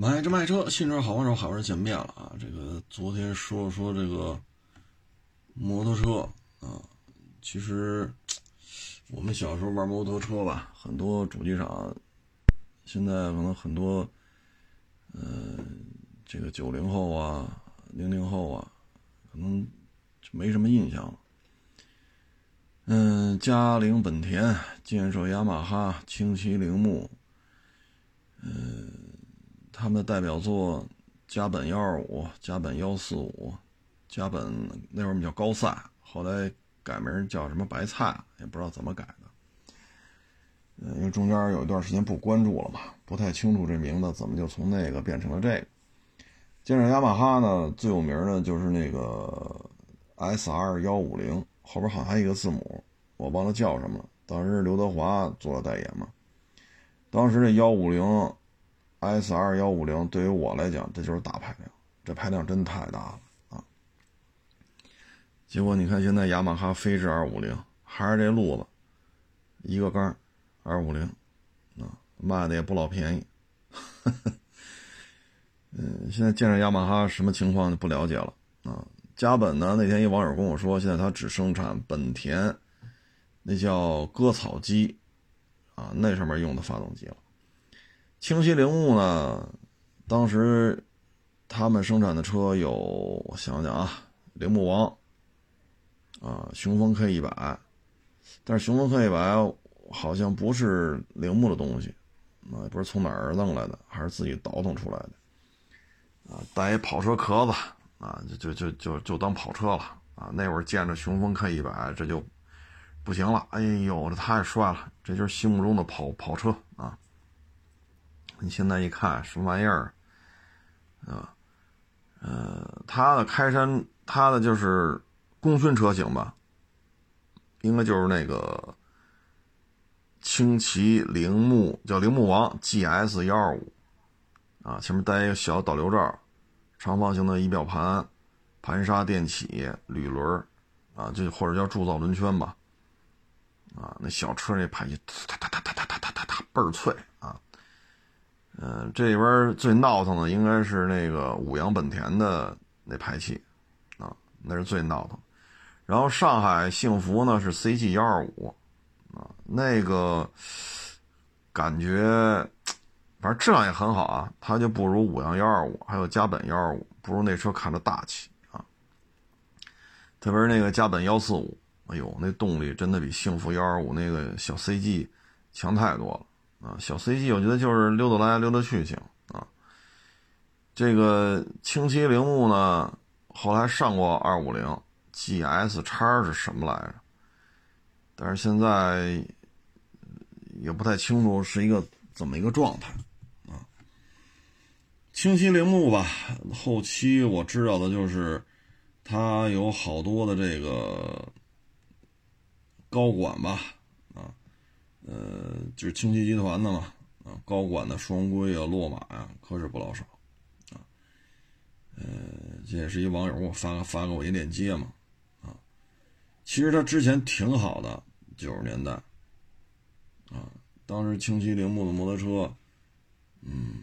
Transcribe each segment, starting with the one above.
买车卖车，新车好玩手，好玩见面了啊！这个昨天说说这个摩托车啊，其实我们小时候玩摩托车吧，很多主机厂现在可能很多，呃，这个九零后啊、零零后啊，可能没什么印象了。嗯，嘉陵本田、建设雅马哈、轻骑铃木，嗯。他们的代表作，加本幺二五、加本幺四五、加本那会儿我们叫高赛，后来改名叫什么白菜，也不知道怎么改的。嗯，因为中间有一段时间不关注了嘛，不太清楚这名字怎么就从那个变成了这个。接着雅马哈呢，最有名的就是那个 S R 幺五零，后边好像还有一个字母，我忘了叫什么了。当时刘德华做了代言嘛，当时这幺五零。S 二幺五零对于我来讲，这就是大排量，这排量真太大了啊！结果你看，现在雅马哈飞驰二五零还是这路子，一个缸，二五零，啊，卖的也不老便宜。嗯，现在见着雅马哈什么情况就不了解了啊。加本呢，那天一网友跟我说，现在他只生产本田，那叫割草机，啊，那上面用的发动机了。清晰铃木呢？当时他们生产的车有，我想想啊，铃木王啊，雄风 K 一百，但是雄风 K 一百好像不是铃木的东西，啊，也不是从哪儿弄来的，还是自己倒腾出来的，啊，带一跑车壳子啊，就就就就就当跑车了啊。那会儿见着雄风 K 一百，这就不行了，哎呦，这太帅了，这就是心目中的跑跑车啊。你现在一看什么玩意儿，啊，呃，它的开山，它的就是功勋车型吧，应该就是那个轻骑铃木，叫铃木王 GS 幺二五，啊，前面带一个小导流罩，长方形的仪表盘，盘刹电起，铝轮，啊，就或者叫铸造轮圈吧，啊，那小车那排气，哒哒哒哒哒哒哒哒，倍儿脆啊。嗯，这里边最闹腾的应该是那个五羊本田的那排气，啊，那是最闹腾。然后上海幸福呢是 CG 幺二五，啊，那个感觉反正质量也很好啊，它就不如五羊幺二五，还有加本幺二五，不如那车看着大气啊。特别是那个加本幺四五，哎呦，那动力真的比幸福幺二五那个小 CG 强太多了。啊，小 CG 我觉得就是溜达来溜达去行啊。这个轻骑铃木呢，后来上过二五零 GS 叉是什么来着？但是现在也不太清楚是一个怎么一个状态啊。轻骑铃木吧，后期我知道的就是它有好多的这个高管吧。呃，就是轻骑集团的嘛，啊，高管的双规啊、落马呀，可是不老少，啊，呃，这也是一网友给我发发给我一链接嘛，啊，其实他之前挺好的，九十年代，啊，当时轻骑铃木的摩托车，嗯，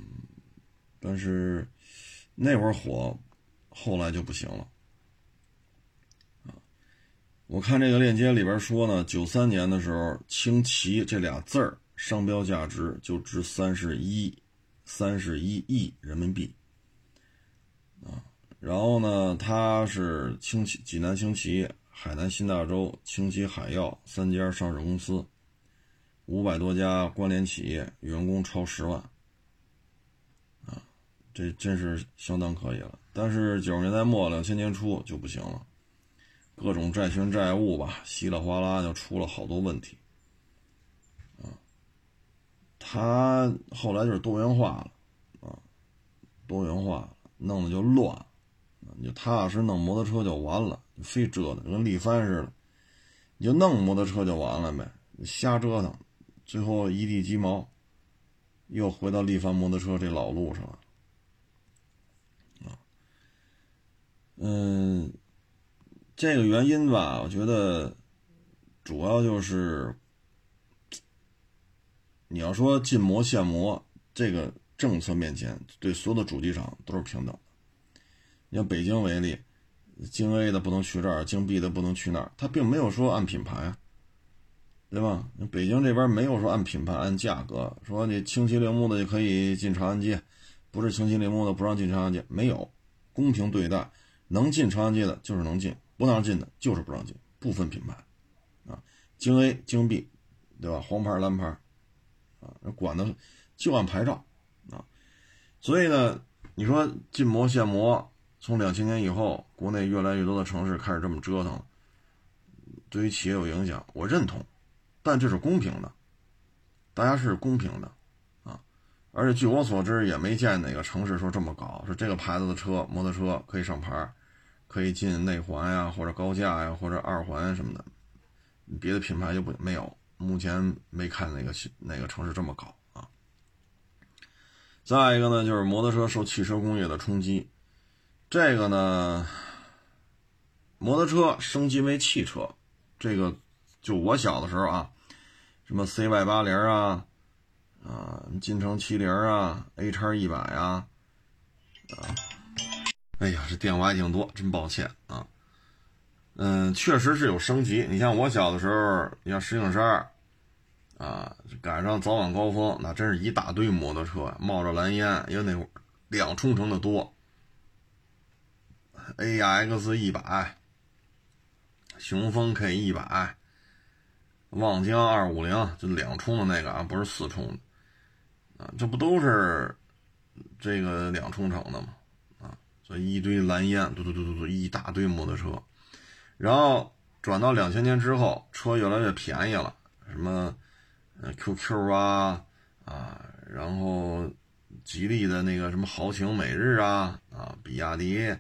但是那会儿火，后来就不行了。我看这个链接里边说呢，九三年的时候，“轻骑”这俩字儿商标价值就值三十一，三十一亿人民币啊。然后呢，它是轻骑、济南轻骑、海南新大洲轻骑海药三家上市公司，五百多家关联企业，员工超十万啊，这真是相当可以了。但是九十年代末两千年初就不行了。各种债权债务吧，稀里哗啦就出了好多问题，啊，他后来就是多元化了，啊，多元化弄得就乱，你就踏踏实弄摩托车就完了，你非折腾跟力帆似的，你就弄摩托车就完了呗，瞎折腾，最后一地鸡毛，又回到力帆摩托车这老路上了，啊，嗯。这个原因吧，我觉得主要就是你要说禁摩限摩，这个政策面前对所有的主机厂都是平等。你像北京为例，京 A 的不能去这儿，京 B 的不能去那儿，它并没有说按品牌，对吧？北京这边没有说按品牌按价格，说你清晰铃木的就可以进长安街，不是清晰铃木的不让进长安街，没有公平对待，能进长安街的就是能进，不让进的就是不让进，不分品牌啊，京 A 京 B，对吧？黄牌蓝牌啊，管的就按牌照啊，所以呢，你说禁摩限摩。从两千年以后，国内越来越多的城市开始这么折腾，对于企业有影响，我认同，但这是公平的，大家是公平的，啊，而且据我所知，也没见哪个城市说这么搞，说这个牌子的车摩托车可以上牌，可以进内环呀，或者高架呀，或者二环什么的，别的品牌就不没有，目前没看哪个哪个城市这么搞啊。再一个呢，就是摩托车受汽车工业的冲击。这个呢，摩托车升级为汽车，这个就我小的时候啊，什么 CY 八零啊，啊，金城七零啊，A 叉一百啊，啊，哎呀，这电话还挺多，真抱歉啊。嗯，确实是有升级。你像我小的时候，你像石景山，啊，赶上早晚高峰，那真是一大堆摩托车，冒着蓝烟，因为那会儿两冲程的多。A X 一百，雄风 K 一百，望江二五零，就两冲的那个啊，不是四冲的啊，这不都是这个两冲程的吗？所以一堆蓝烟，嘟嘟嘟嘟嘟，一大堆摩托车。然后转到两千年之后，车越来越便宜了，什么呃 QQ 啊啊，然后吉利的那个什么豪情、美日啊啊，比亚迪。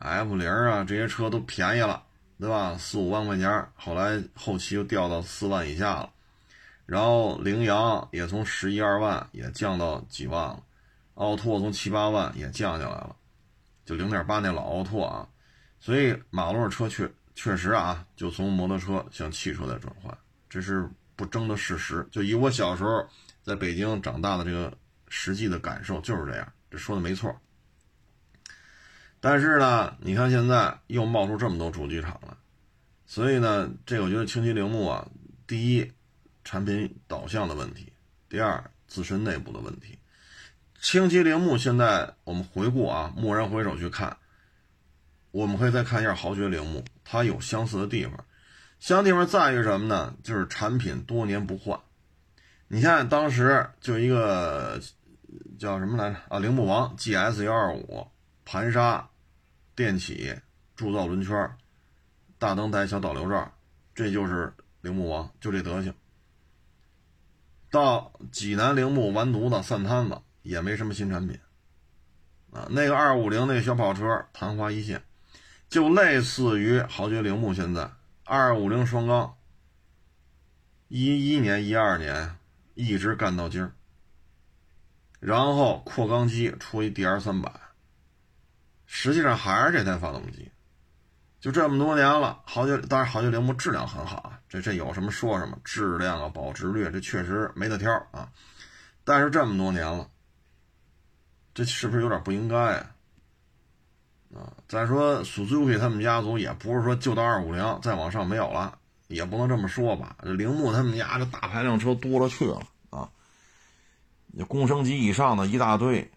F 零啊，这些车都便宜了，对吧？四五万块钱，后来后期又掉到四万以下了。然后羚羊也从十一二万也降到几万了，奥拓从七八万也降下来了，就零点八那老奥拓啊。所以马路上车确确实啊，就从摩托车向汽车在转换，这是不争的事实。就以我小时候在北京长大的这个实际的感受就是这样，这说的没错。但是呢，你看现在又冒出这么多主机厂了，所以呢，这我觉得清晰铃木啊，第一，产品导向的问题；第二，自身内部的问题。清晰铃木现在我们回顾啊，蓦然回首去看，我们可以再看一下豪爵铃木，它有相似的地方。相似地方在于什么呢？就是产品多年不换。你看当时就一个叫什么来着啊？铃木王 GS 幺二五。盘刹、电起、铸造轮圈、大灯带小导流罩，这就是铃木王，就这德行。到济南铃木完犊子散摊子，也没什么新产品啊。那个二五零那个小跑车昙花一现，就类似于豪爵铃木现在二五零双缸，一一年、一二年一直干到今儿，然后扩缸机出一 DR 三百。实际上还是这台发动机，就这么多年了。豪爵当然豪爵铃木质量很好啊，这这有什么说什么，质量啊保值率这确实没得挑啊。但是这么多年了，这是不是有点不应该啊？啊，再说 Suzuki 他们家族也不是说就到二五零再往上没有了，也不能这么说吧。铃木他们家这大排量车多了去了啊，你公升级以上的一大堆。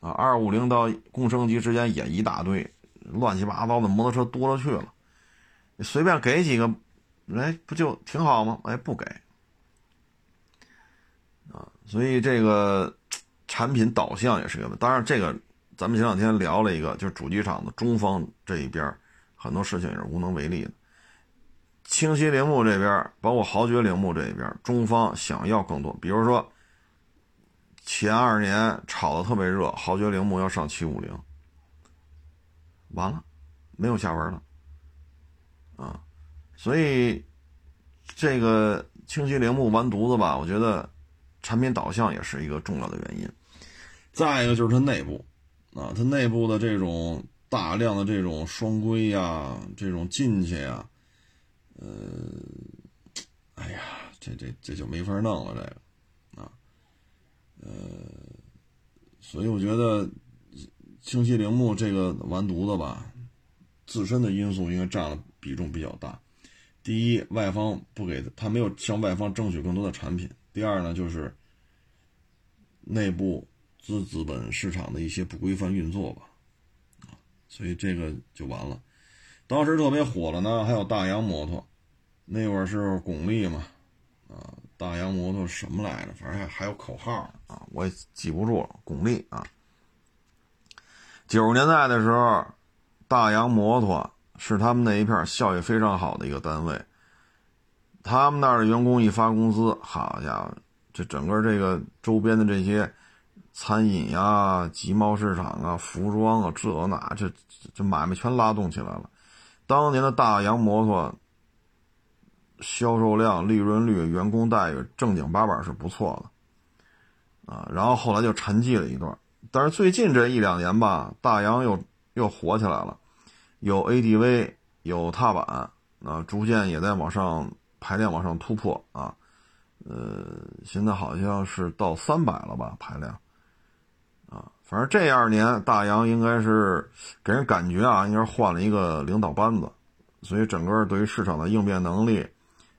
啊，二五零到共升级之间也一大堆，乱七八糟的摩托车多了去了。随便给几个，哎，不就挺好吗？哎，不给。啊，所以这个产品导向也是一个。当然，这个咱们前两天聊了一个，就是主机厂的中方这一边，很多事情也是无能为力的。清晰铃木这边，包括豪爵铃木这一边，中方想要更多，比如说。前二年炒的特别热，豪爵铃木要上七五零，完了，没有下文了，啊，所以这个清晰铃木完犊子吧，我觉得产品导向也是一个重要的原因。再一个就是它内部，啊，它内部的这种大量的这种双规呀，这种进去呀，呃，哎呀，这这这就没法弄了，这个。啊呃，所以我觉得清晰铃木这个完犊子吧，自身的因素应该占了比重比较大。第一，外方不给他，他没有向外方争取更多的产品。第二呢，就是内部资资本市场的一些不规范运作吧，啊，所以这个就完了。当时特别火了呢，还有大洋摩托，那会儿是巩俐嘛，啊，大洋摩托什么来着？反正还还有口号啊，我也记不住了。巩俐啊，九十年代的时候，大洋摩托是他们那一片效益非常好的一个单位。他们那儿的员工一发工资，好家伙，这整个这个周边的这些餐饮呀、集贸市场啊、服装啊，这那这这买卖全拉动起来了。当年的大洋摩托销售量、利润率、员工待遇正经八百是不错的啊。然后后来就沉寂了一段，但是最近这一两年吧，大洋又又火起来了，有 ADV，有踏板啊，逐渐也在往上。排量往上突破啊，呃，现在好像是到三百了吧排量，反正这二年大洋应该是给人感觉啊，应该是换了一个领导班子，所以整个对于市场的应变能力、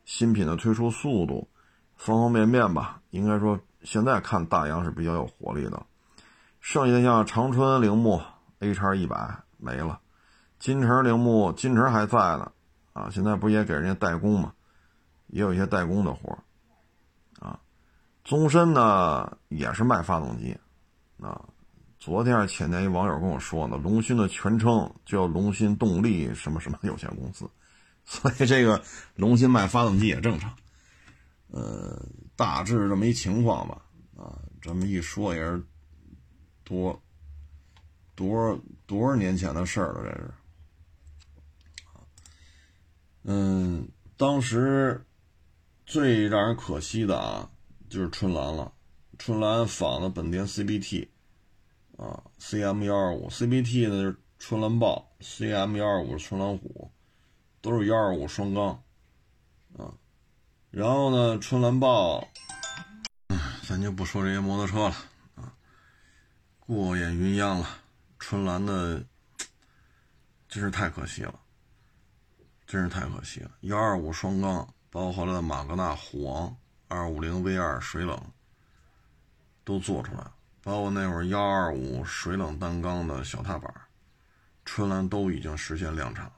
新品的推出速度，方方面面吧，应该说现在看大洋是比较有活力的。剩下的像长春铃木 A 叉一百没了，金城铃木金城还在呢，啊，现在不也给人家代工吗？也有一些代工的活啊，宗申呢也是卖发动机，啊，昨天还前天一网友跟我说呢，龙芯的全称叫龙芯动力什么什么有限公司，所以这个龙芯卖发动机也正常，呃，大致这么一情况吧，啊，这么一说也是多多多少年前的事儿了，这是，嗯，当时。最让人可惜的啊，就是春兰了。春兰仿的本田 CBT，啊，CM 幺二五 CBT 呢是春兰豹，CM 幺二五是春兰虎，都是幺二五双缸，啊，然后呢，春兰豹，咱就不说这些摩托车了啊，过眼云烟了。春兰的真是太可惜了，真是太可惜了，幺二五双缸。包括后来的马格纳虎王二五零 V 二水冷都做出来了包括那会儿幺二五水冷单缸的小踏板，春兰都已经实现量产了。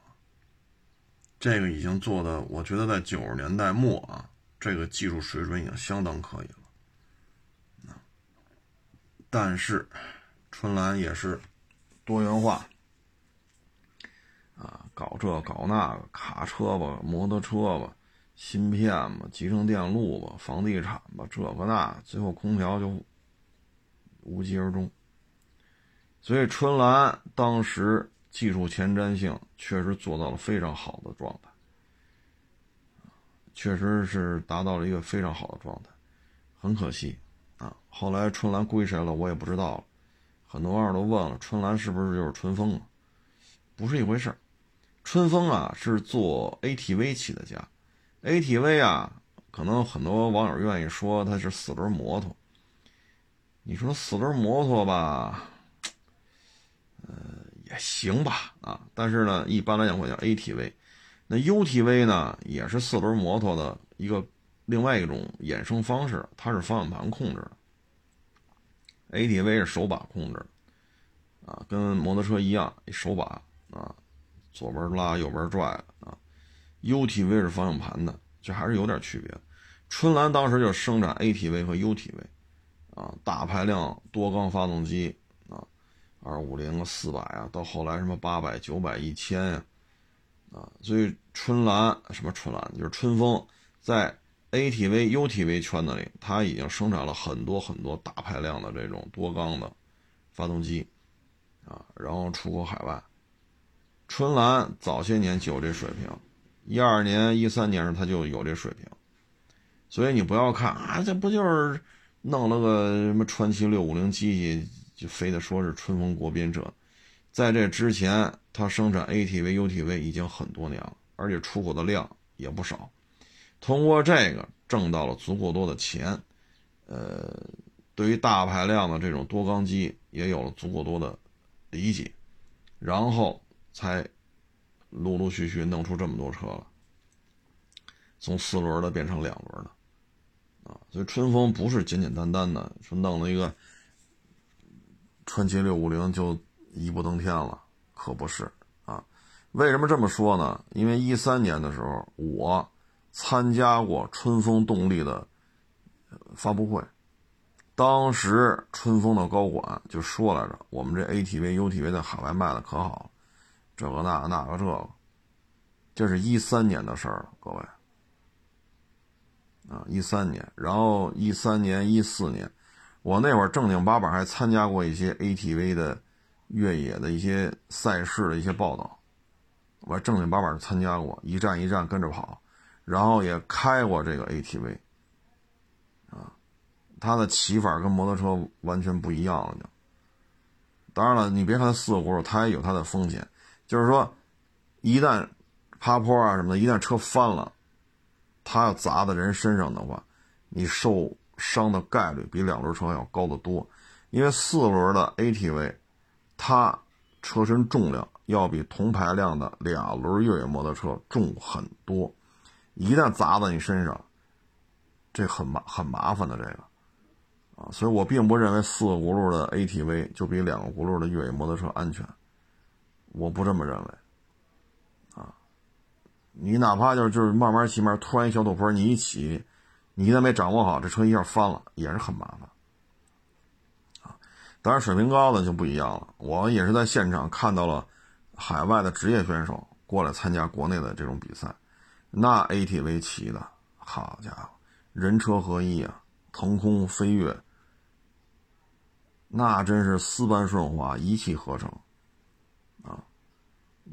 这个已经做的，我觉得在九十年代末啊，这个技术水准已经相当可以了。但是春兰也是多元化啊，搞这搞那个卡车吧，摩托车吧。芯片吧，集成电路吧，房地产吧，这个那，最后空调就无疾而终。所以春兰当时技术前瞻性确实做到了非常好的状态，确实是达到了一个非常好的状态。很可惜啊，后来春兰归谁了，我也不知道了。很多网友都问了，春兰是不是就是春风啊？不是一回事春风啊是做 ATV 起的家。ATV 啊，可能很多网友愿意说它是四轮摩托。你说四轮摩托吧，呃，也行吧啊。但是呢，一般来讲会叫 ATV。那 UTV 呢，也是四轮摩托的一个另外一种衍生方式，它是方向盘控制的。ATV 是手把控制，啊，跟摩托车一样，手把啊，左边拉，右边拽啊。UTV 是方向盘的，这还是有点区别。春兰当时就生产 ATV 和 UTV，啊，大排量多缸发动机啊，二五零啊、四百啊，到后来什么八百、九百、一千呀，啊，所以春兰什么春兰就是春风，在 ATV、UTV 圈子里，它已经生产了很多很多大排量的这种多缸的发动机，啊，然后出口海外。春兰早些年就有这水平。一二年、一三年时，他就有这水平，所以你不要看啊，这不就是弄了个什么传奇六五零机器，就非得说是春风国宾车。在这之前，他生产 ATV、UTV 已经很多年了，而且出口的量也不少。通过这个挣到了足够多的钱，呃，对于大排量的这种多缸机也有了足够多的理解，然后才陆陆续续弄出这么多车了，从四轮的变成两轮的，所以春风不是简简单单的说弄了一个川崎六五零就一步登天了，可不是啊。为什么这么说呢？因为一三年的时候，我参加过春风动力的发布会。当时春风的高管就说来着：“我们这 ATV、UTV 在海外卖的可好了，这个那个那个这个，这是一三年的事儿了，各位啊，一三年。然后一三年、一四年，我那会儿正经八百还参加过一些 ATV 的越野的一些赛事的一些报道，我正经八百参加过，一站一站跟着跑，然后也开过这个 ATV 啊。”它的骑法跟摩托车完全不一样了，就。当然了，你别看它四个轱辘，它也有它的风险。就是说，一旦爬坡啊什么的，一旦车翻了，它要砸在人身上的话，你受伤的概率比两轮车要高得多。因为四轮的 ATV，它车身重量要比同排量的两轮越野摩托车重很多，一旦砸在你身上，这很麻很麻烦的这个。啊，所以我并不认为四个轱辘的 ATV 就比两个轱辘的越野摩托车安全，我不这么认为。你哪怕就是就是慢慢骑慢，突然一小陡坡，你一起，你一旦没掌握好，这车一下翻了，也是很麻烦。啊，当然水平高的就不一样了。我也是在现场看到了海外的职业选手过来参加国内的这种比赛，那 ATV 骑的好家伙，人车合一啊！腾空飞跃，那真是丝般顺滑，一气呵成，啊，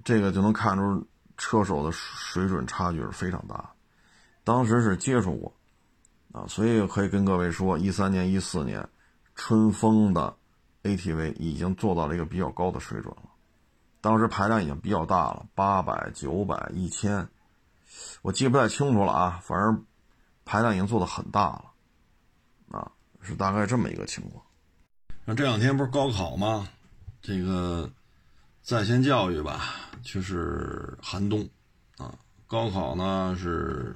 这个就能看出车手的水准差距是非常大。当时是接触过，啊，所以可以跟各位说，一三年、一四年，春风的 ATV 已经做到了一个比较高的水准了。当时排量已经比较大了，八百、九百、一千，我记不太清楚了啊，反正排量已经做的很大了。啊，是大概这么一个情况。那这两天不是高考吗？这个在线教育吧，就是寒冬啊。高考呢是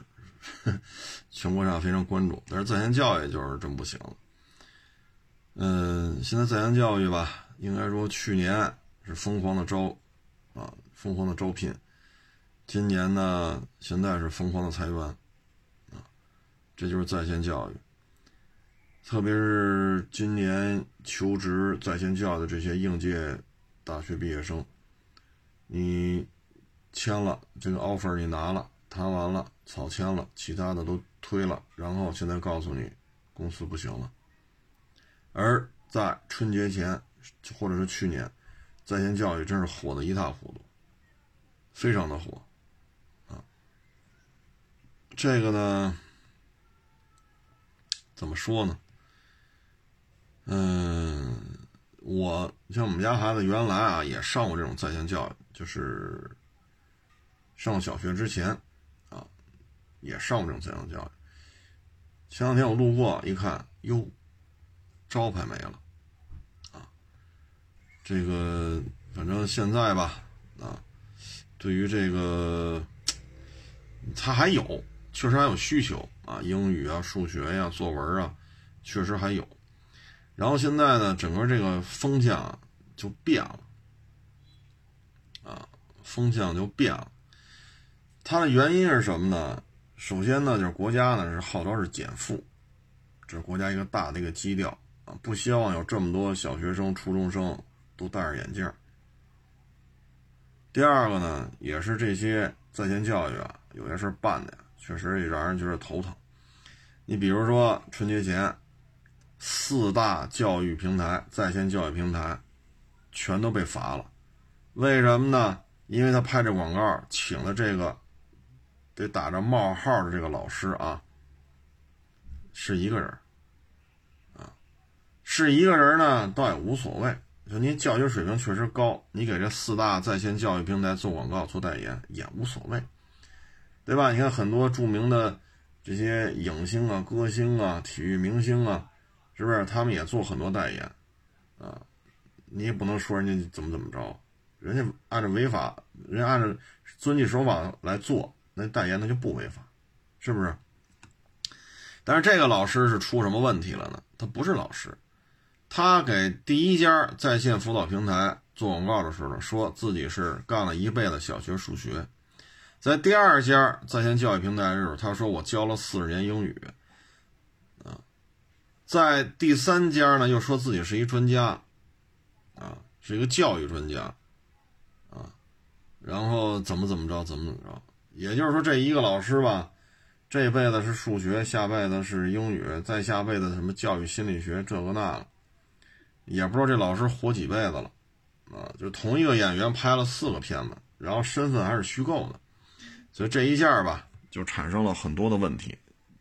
全国上非常关注，但是在线教育就是真不行了。嗯，现在在线教育吧，应该说去年是疯狂的招啊，疯狂的招聘。今年呢，现在是疯狂的裁员啊，这就是在线教育。特别是今年求职在线教育的这些应届大学毕业生，你签了这个 offer，你拿了，谈完了，草签了，其他的都推了，然后现在告诉你公司不行了。而在春节前或者是去年，在线教育真是火的一塌糊涂，非常的火啊。这个呢，怎么说呢？嗯，我像我们家孩子原来啊也上过这种在线教育，就是上小学之前啊也上过这种在线教育。前两天我路过一看，哟，招牌没了啊！这个反正现在吧啊，对于这个他还有，确实还有需求啊，英语啊、数学呀、作文啊，确实还有。然后现在呢，整个这个风向就变了，风向就变了。它的原因是什么呢？首先呢，就是国家呢是号召是减负，这是国家一个大的一个基调啊，不希望有这么多小学生、初中生都戴着眼镜。第二个呢，也是这些在线教育啊，有些事办的，确实也让人觉得头疼。你比如说春节前。四大教育平台、在线教育平台，全都被罚了。为什么呢？因为他拍这广告，请的这个得打着冒号的这个老师啊，是一个人啊，是一个人呢，倒也无所谓。就您教学水平确实高，你给这四大在线教育平台做广告、做代言也无所谓，对吧？你看很多著名的这些影星啊、歌星啊、体育明星啊。是不是？他们也做很多代言，啊，你也不能说人家怎么怎么着，人家按照违法，人家按照遵纪守法来做，那代言那就不违法，是不是？但是这个老师是出什么问题了呢？他不是老师，他给第一家在线辅导平台做广告的时候，说自己是干了一辈子小学数学。在第二家在线教育平台的时候，他说我教了四十年英语，啊，在第三家呢又说自己是一专家，啊，是一个教育专家，然后怎么怎么着，怎么怎么着，也就是说这一个老师吧，这辈子是数学，下辈子是英语，再下辈子什么教育心理学这个那个，也不知道这老师活几辈子了，啊，就同一个演员拍了四个片子，然后身份还是虚构的。所以这一下吧，就产生了很多的问题，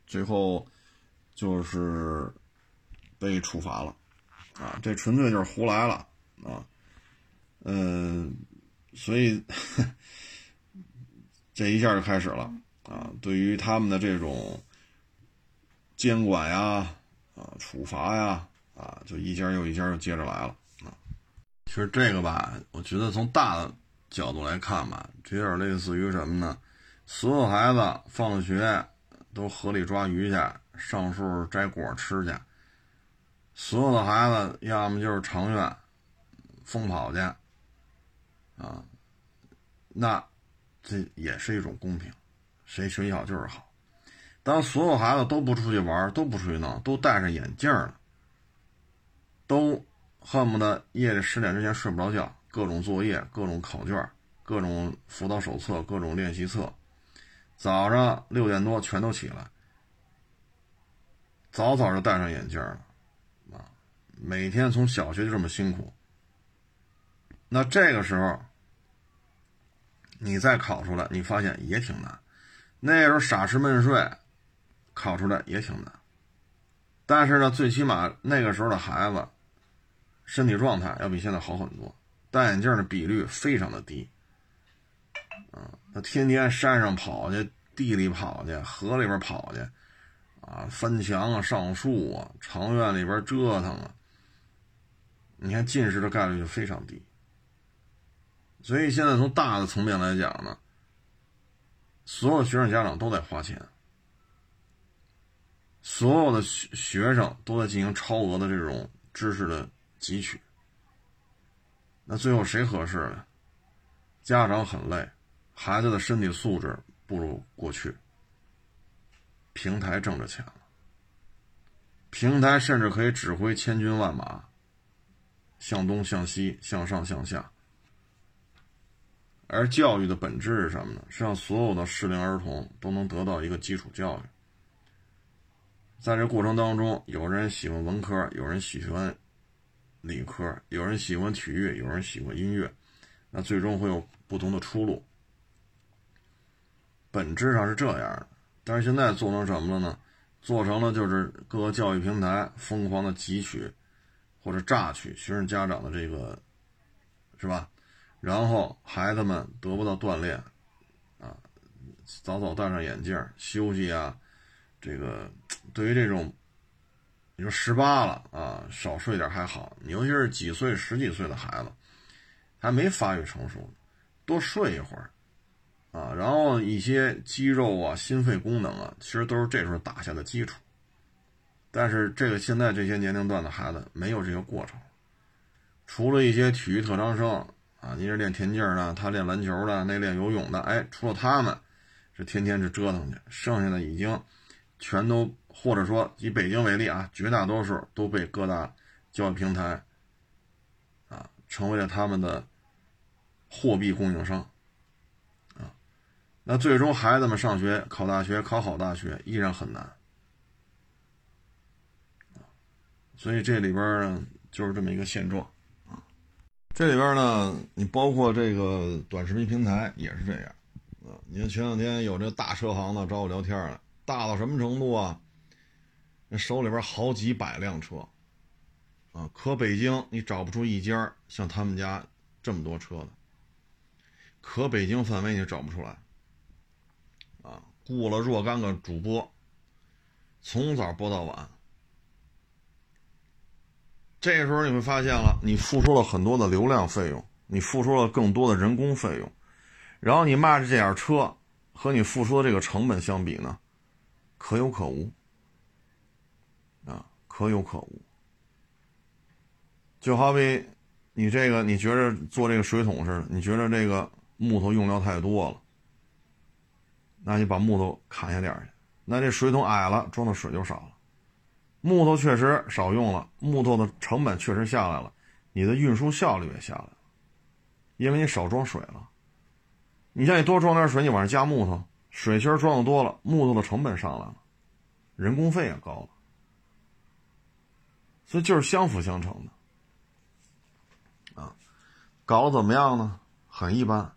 最后就是被处罚了，啊，这纯粹就是胡来了。啊，嗯，所以这一下就开始了啊，对于他们的这种监管呀，啊，处罚呀，啊，就一家又一家又接着来了啊。其实这个吧，我觉得从大的角度来看吧，这有点类似于什么呢？所有孩子放学都河里抓鱼去，上树摘果吃去。所有的孩子要么就是长院疯跑去，啊，那这也是一种公平，谁学习好就是好。当所有孩子都不出去玩，都不出去闹，都戴上眼镜了，都恨不得夜里十点之前睡不着觉，各种作业、各种考卷、各种辅导手册、各种练习册。早上六点多全都起来，早早就戴上眼镜了，啊，每天从小学就这么辛苦。那这个时候，你再考出来，你发现也挺难。那时候傻吃闷睡，考出来也挺难。但是呢，最起码那个时候的孩子，身体状态要比现在好很多，戴眼镜的比率非常的低。啊，他天天山上跑去，地里跑去，河里边跑去，啊，翻墙啊，上树啊，长院里边折腾啊。你看近视的概率就非常低。所以现在从大的层面来讲呢，所有学生家长都在花钱，所有的学学生都在进行超额的这种知识的汲取。那最后谁合适呢？家长很累。孩子的身体素质不如过去，平台挣着钱了，平台甚至可以指挥千军万马，向东向西向上向下。而教育的本质是什么呢？是让所有的适龄儿童都能得到一个基础教育。在这过程当中，有人喜欢文科，有人喜欢理科，有人喜欢体育，有人喜欢音乐，那最终会有不同的出路。本质上是这样的，但是现在做成什么了呢？做成了就是各个教育平台疯狂的汲取或者榨取学生家长的这个，是吧？然后孩子们得不到锻炼，啊，早早戴上眼镜休息啊，这个对于这种，你说十八了啊，少睡点还好，你尤其是几岁、十几岁的孩子，还没发育成熟，多睡一会儿。啊，然后一些肌肉啊、心肺功能啊，其实都是这时候打下的基础。但是这个现在这些年龄段的孩子没有这个过程，除了一些体育特长生啊，你是练田径的，他练篮球的，那练游泳的，哎，除了他们，是天天是折腾去，剩下的已经全都或者说以北京为例啊，绝大多数都被各大教育平台啊成为了他们的货币供应商啊。那最终孩子们上学考大学考好大学依然很难，所以这里边呢就是这么一个现状。这里边呢，你包括这个短视频平台也是这样啊。你看前两天有这大车行的找我聊天了，大到什么程度啊？那手里边好几百辆车啊，可北京你找不出一家像他们家这么多车的，可北京范围你找不出来。雇了若干个主播，从早播到晚，这个时候你会发现了，你付出了很多的流量费用，你付出了更多的人工费用，然后你卖的这点车和你付出的这个成本相比呢，可有可无啊，可有可无。就好比你这个，你觉着做这个水桶似的，你觉着这个木头用料太多了，那你把木头砍下点去，那这水桶矮了，装的水就少了。木头确实少用了，木头的成本确实下来了，你的运输效率也下来了，因为你少装水了。你像你多装点水，你往上加木头，水芯装的多了，木头的成本上来了，人工费也高了，所以就是相辅相成的。啊搞得怎么样呢？很一般。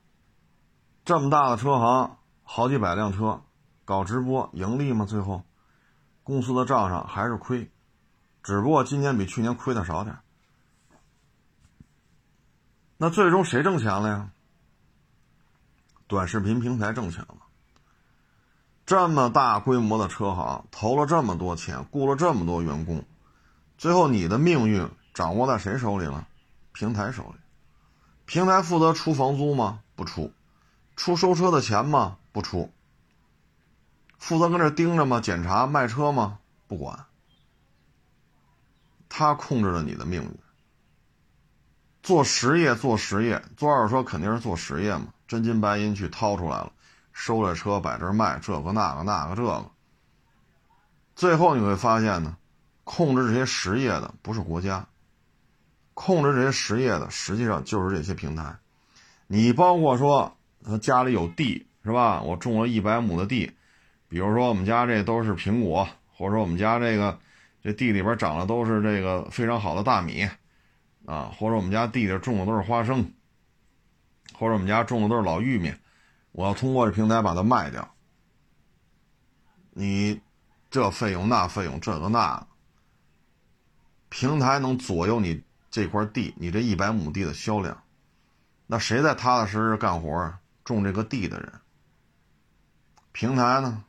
这么大的车行，好几百辆车，搞直播盈利吗？最后，公司的账上还是亏，只不过今年比去年亏的少点。那最终谁挣钱了呀？短视频平台挣钱了。这么大规模的车行，投了这么多钱，雇了这么多员工，最后你的命运掌握在谁手里了？平台手里。平台负责出房租吗？不出，出收车的钱吗？不出。负责跟这盯着吗？检查卖车吗？不管。他控制了你的命运。做实业，做实业，做二手车肯定是做实业嘛，真金白银去掏出来了，收了车摆这卖，这个那个那个这个。最后你会发现呢，控制这些实业的不是国家。控制这些实业的，实际上就是这些平台。你包括说，他家里有地是吧？我种了一百亩的地，比如说我们家这都是苹果，或者说我们家这个这地里边长的都是这个非常好的大米啊，或者我们家地里种的都是花生，或者我们家种的都是老玉米，我要通过这平台把它卖掉。你这费用那费用这个那，平台能左右你。这块地，你这一百亩地的销量，那谁在踏踏实实干活？种这个地的人，平台呢？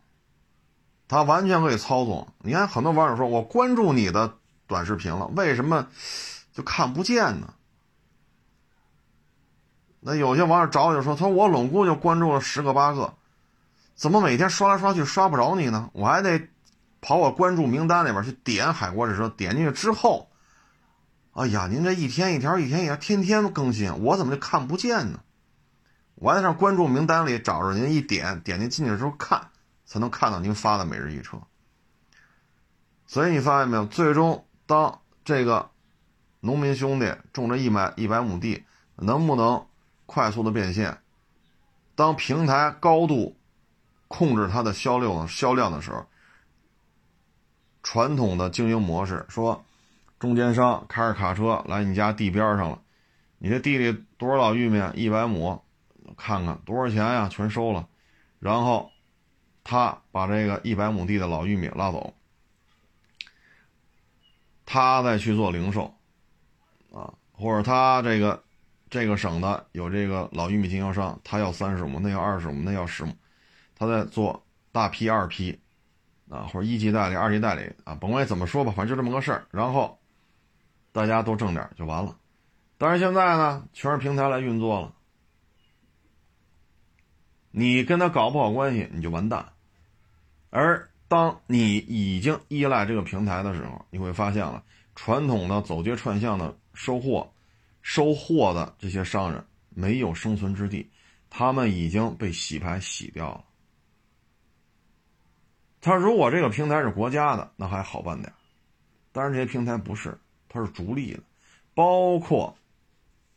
他完全可以操作。你看，很多网友说：“我关注你的短视频了，为什么就看不见呢？”那有些网友找我就说：“他说我拢共就关注了十个八个，怎么每天刷来刷去刷不着你呢？我还得跑我关注名单里边去点海国试车，点进去之后。”哎呀，您这一天一条，一天一条，天天更新，我怎么就看不见呢？我还得上关注名单里找着您，一点点进进去之后看，才能看到您发的每日一车。所以你发现没有？最终，当这个农民兄弟种着一百一百亩地，能不能快速的变现？当平台高度控制它的销量销量的时候，传统的经营模式说。中间商开着卡车来你家地边上了，你这地里多少老玉米？一百亩，看看多少钱呀？全收了，然后他把这个一百亩地的老玉米拉走，他再去做零售，啊，或者他这个这个省的有这个老玉米经销商，他要三十亩，那要二十亩，那要十亩，他在做大批、二批，啊，或者一级代理、二级代理啊，甭管怎么说吧，反正就这么个事儿，然后。大家都挣点就完了，但是现在呢，全是平台来运作了。你跟他搞不好关系，你就完蛋。而当你已经依赖这个平台的时候，你会发现了，传统的走街串巷的收货、收货的这些商人没有生存之地，他们已经被洗牌洗掉了。他如果这个平台是国家的，那还好办点，但是这些平台不是。它是逐利的，包括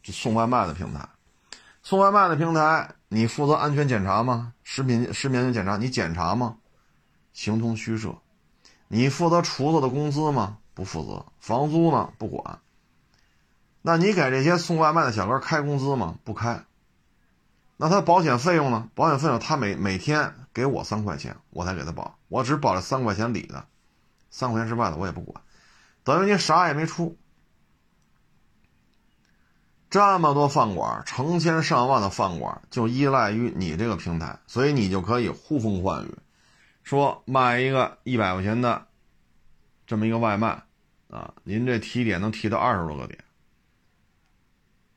送外卖的平台，送外卖的平台，你负责安全检查吗？食品食品安全检查你检查吗？形同虚设。你负责厨子的工资吗？不负责。房租呢？不管。那你给这些送外卖的小哥开工资吗？不开。那他保险费用呢？保险费用他每每天给我三块钱，我才给他保，我只保这三块钱里的，三块钱之外的我也不管。等于你啥也没出，这么多饭馆，成千上万的饭馆就依赖于你这个平台，所以你就可以呼风唤雨，说卖一个一百块钱的这么一个外卖，啊，您这提点能提到二十多个点，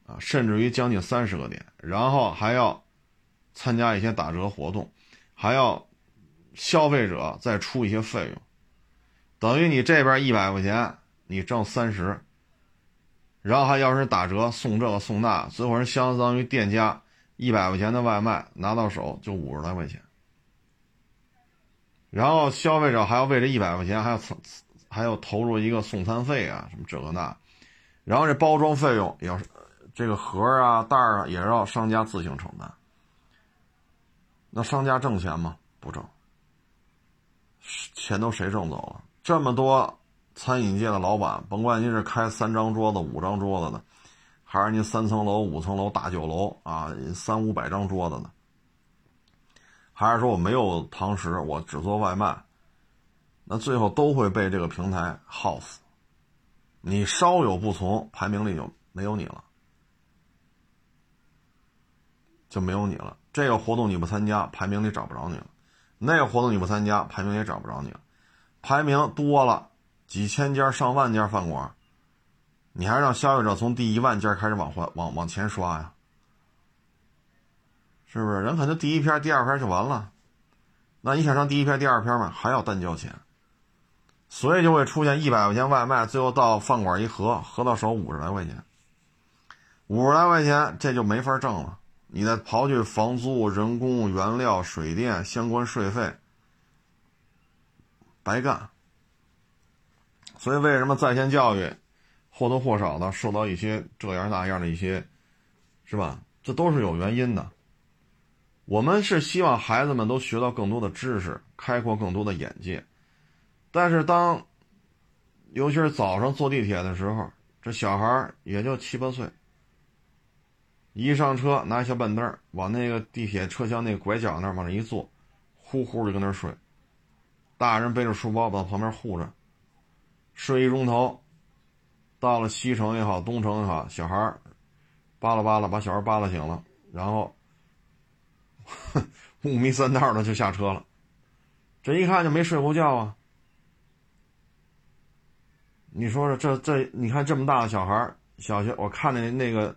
啊，甚至于将近三十个点，然后还要参加一些打折活动，还要消费者再出一些费用，等于你这边一百块钱，你挣三十，然后还要是打折送这个送那，最后人相当于店家一百块钱的外卖拿到手就五十来块钱，然后消费者还要为这一百块钱还要还要投入一个送餐费啊，什么这个那，然后这包装费用也要这个盒啊袋啊，也要商家自行承担。那商家挣钱吗？不挣，钱都谁挣走了？这么多餐饮界的老板，甭管您是开三张桌子、五张桌子的，还是您三层楼、五层楼大酒楼啊，三五百张桌子的，还是说我没有堂食，我只做外卖。那最后都会被这个平台耗死。你稍有不从，排名里就没有你了，就没有你了。这个活动你不参加，排名里找不着你了；那个活动你不参加，排名也找不着你了。排名多了，几千家、上万家饭馆，你还让消费者从第一万家开始往往往往前刷呀？是不是？人可能第一篇、第二篇就完了，那你想上第一篇、第二篇嘛，还要单交钱。所以就会出现一百块钱外卖，最后到饭馆一合，合到手五十来块钱，五十来块钱这就没法挣了。你再刨去房租、人工、原料、水电相关税费，白干。所以为什么在线教育或多或少的受到一些这样那样的一些，是吧？这都是有原因的。我们是希望孩子们都学到更多的知识，开阔更多的眼界。但是当，尤其是早上坐地铁的时候，这小孩也就七八岁，一上车拿小板凳往那个地铁车厢那拐角那儿往那一坐，呼呼就跟那睡。大人背着书包把旁边护着，睡一钟头。到了西城也好，东城也好，小孩扒拉扒拉把小孩扒拉醒了，然后哼 五迷三道的就下车了。这一看就没睡过觉啊。你说说这这，你看这么大的小孩小学我看那那个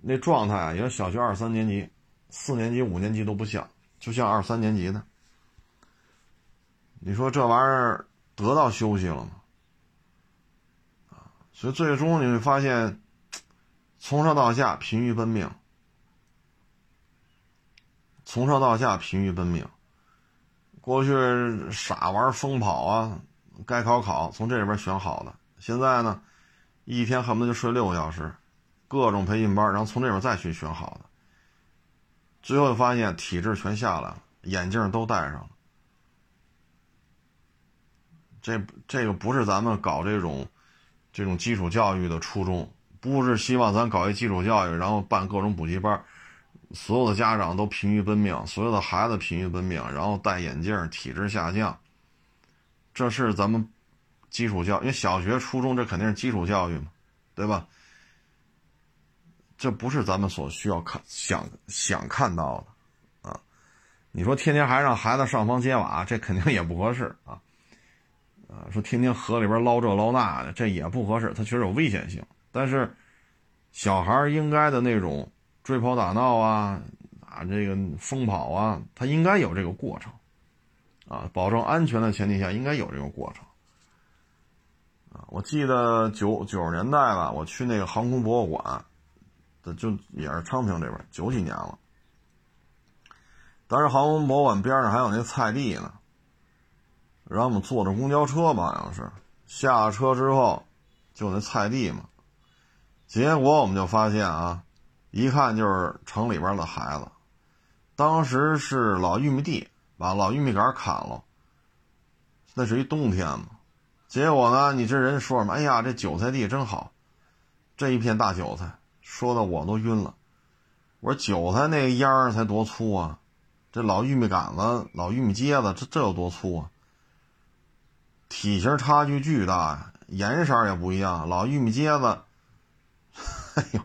那状态啊，也小学二三年级、四年级、五年级都不像，就像二三年级的。你说这玩意儿得到休息了吗？所以最终你会发现，从上到下疲于奔命，从上到下疲于奔命。过去傻玩疯跑啊。该考考，从这里边选好的。现在呢，一天恨不得就睡六个小时，各种培训班，然后从这边再去选好的。最后发现体质全下来了，眼镜都戴上了。这这个不是咱们搞这种这种基础教育的初衷，不是希望咱搞一基础教育，然后办各种补习班，所有的家长都疲于奔命，所有的孩子疲于奔命，然后戴眼镜，体质下降。这是咱们基础教，因为小学、初中这肯定是基础教育嘛，对吧？这不是咱们所需要看、想想看到的啊！你说天天还让孩子上房揭瓦，这肯定也不合适啊！啊，说天天河里边捞这捞那的，这也不合适，它确实有危险性。但是小孩应该的那种追跑打闹啊，啊，这个疯跑啊，他应该有这个过程。啊，保证安全的前提下，应该有这个过程。啊，我记得九九十年代吧，我去那个航空博物馆，的就也是昌平这边，九几年了。当时航空博物馆边上还有那菜地呢，然后我们坐着公交车吧，好像是下车之后就那菜地嘛，结果我们就发现啊，一看就是城里边的孩子，当时是老玉米地。把老玉米杆砍了，那是一冬天嘛。结果呢，你这人说什么？哎呀，这韭菜地真好，这一片大韭菜，说的我都晕了。我说韭菜那个秧才多粗啊，这老玉米杆子、老玉米秸子，这这有多粗啊？体型差距巨大呀，颜色也不一样。老玉米秸子，哎呦，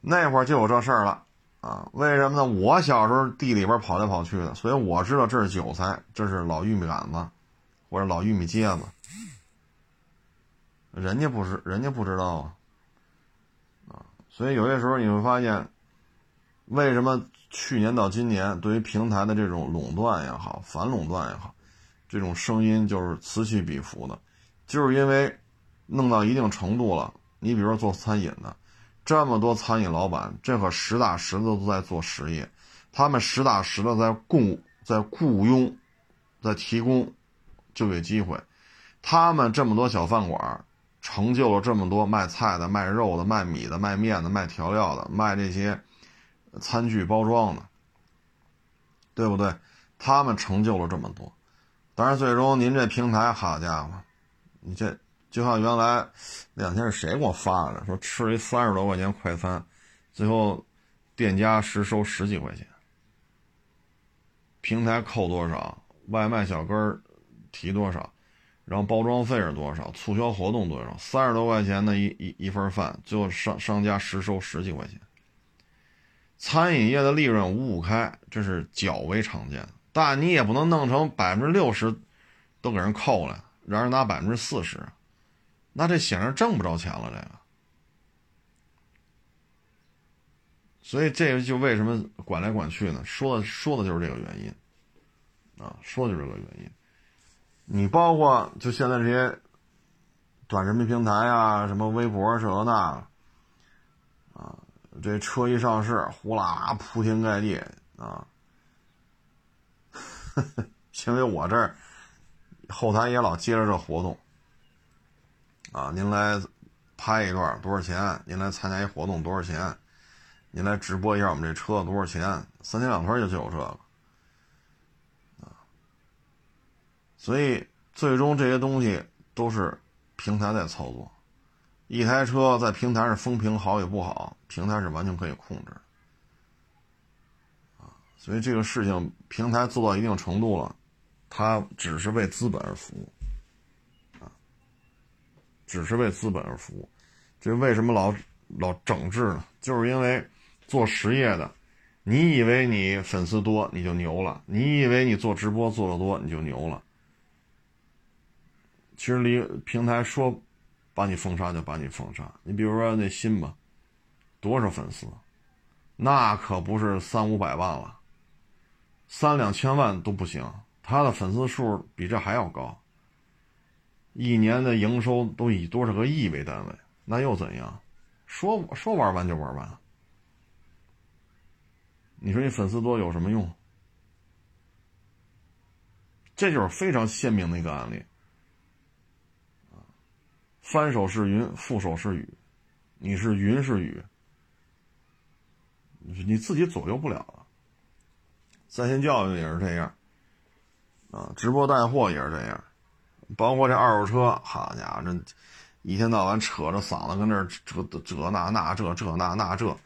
那会儿就有这事儿了。啊，为什么呢？我小时候地里边跑来跑去的，所以我知道这是韭菜，这是老玉米杆子，或者老玉米秸子。人家不是，人家不知道啊，啊，所以有些时候你会发现，为什么去年到今年，对于平台的这种垄断也好，反垄断也好，这种声音就是此起彼伏的，就是因为弄到一定程度了。你比如说做餐饮的，这么多餐饮老板，这可实打实的都在做实业，他们实打实的在雇在雇佣，在提供就业机会，他们这么多小饭馆。成就了这么多卖菜的、卖肉的、卖米的、卖面的、卖调料的、卖这些餐具包装的，对不对？他们成就了这么多，当然最终您这平台，好家伙，你这就像原来那两天是谁给我发的，说吃了一三十多块钱快餐，最后店家实收十几块钱，平台扣多少，外卖小哥提多少。然后包装费是多少？促销活动多少？三十多块钱的一一一份饭，最后商商家实收十几块钱。餐饮业的利润五五开，这是较为常见的。但你也不能弄成百分之六十都给人扣了，让人拿百分之四十，那这显然挣不着钱了。这个，所以这个就为什么管来管去呢？说的说的就是这个原因啊，说的就是这个原因。你包括就现在这些短视频平台啊，什么微博这那，啊，这车一上市，呼啦铺天盖地啊，因为我这儿后台也老接着这活动，啊，您来拍一段多少钱？您来参加一活动多少钱？您来直播一下我们这车多少钱？三天两头就就有这个。所以，最终这些东西都是平台在操作。一台车在平台上风评好与不好，平台是完全可以控制。啊，所以这个事情平台做到一定程度了，它只是为资本而服务。只是为资本而服务。这为什么老老整治呢？就是因为做实业的，你以为你粉丝多你就牛了，你以为你做直播做的多你就牛了。其实离平台说把你封杀就把你封杀。你比如说那新吧，多少粉丝？那可不是三五百万了，三两千万都不行。他的粉丝数比这还要高，一年的营收都以多少个亿为单位，那又怎样？说说玩完就玩完。你说你粉丝多有什么用？这就是非常鲜明的一个案例。翻手是云，覆手是雨，你是云是雨，你自己左右不了了。在线教育也是这样，啊，直播带货也是这样，包括这二手车，好家伙，这一天到晚扯着嗓子跟这这这那那这这那那这，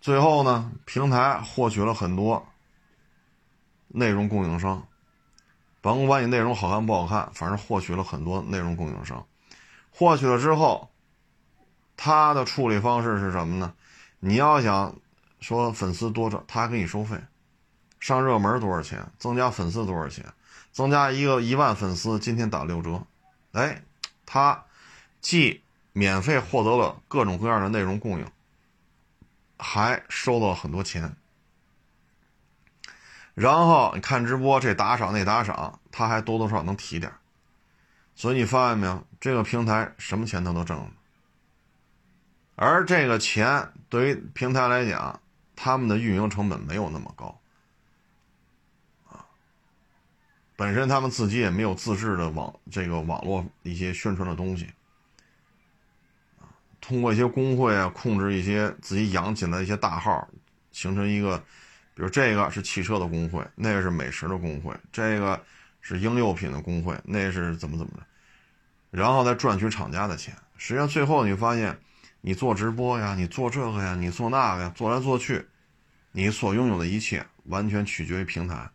最后呢，平台获取了很多内容供应商，甭管你内容好看不好看，反正获取了很多内容供应商。获取了之后，他的处理方式是什么呢？你要想说粉丝多少，他给你收费。上热门多少钱？增加粉丝多少钱？增加一个一万粉丝，今天打六折。哎，他既免费获得了各种各样的内容供应，还收到了很多钱。然后你看直播，这打赏那打赏，他还多多少少能提点。所以你发现没有，这个平台什么钱他都挣，而这个钱对于平台来讲，他们的运营成本没有那么高，啊，本身他们自己也没有自制的网这个网络一些宣传的东西，通过一些工会啊，控制一些自己养起来一些大号，形成一个，比如这个是汽车的工会，那个是美食的工会，这个是婴幼品的工会，那是怎么怎么着。然后再赚取厂家的钱，实际上最后你发现，你做直播呀，你做这个呀，你做那个呀，做来做去，你所拥有的一切完全取决于平台，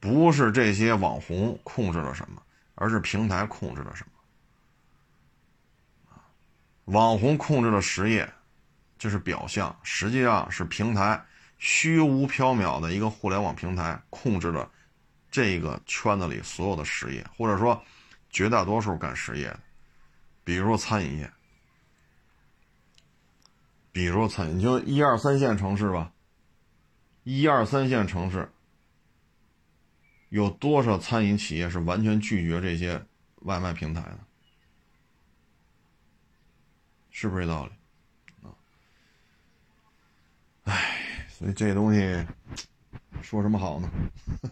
不是这些网红控制了什么，而是平台控制了什么。网红控制了实业，这是表象，实际上是平台虚无缥缈的一个互联网平台控制了这个圈子里所有的实业，或者说。绝大多数干实业的，比如说餐饮业，比如说餐饮，就一二三线城市吧，一二三线城市有多少餐饮企业是完全拒绝这些外卖平台的？是不是这道理？啊，唉，所以这东西说什么好呢？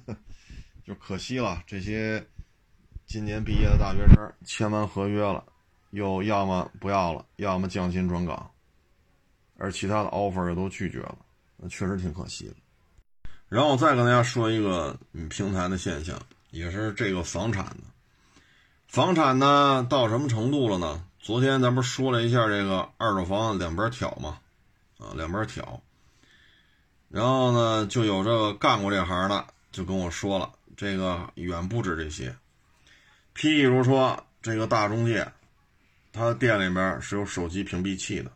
就可惜了，这些今年毕业的大学生签完合约了，又要么不要了，要么降薪转岗，而其他的 offer 又都拒绝了，那确实挺可惜的。然后我再跟大家说一个平台的现象，也是这个房产的，房产呢到什么程度了呢？昨天咱不是说了一下这个二手房两边挑嘛，啊两边挑，然后呢就有这个干过这行的就跟我说了，这个远不止这些，譬如说这个大中介，他店里边是有手机屏蔽器的，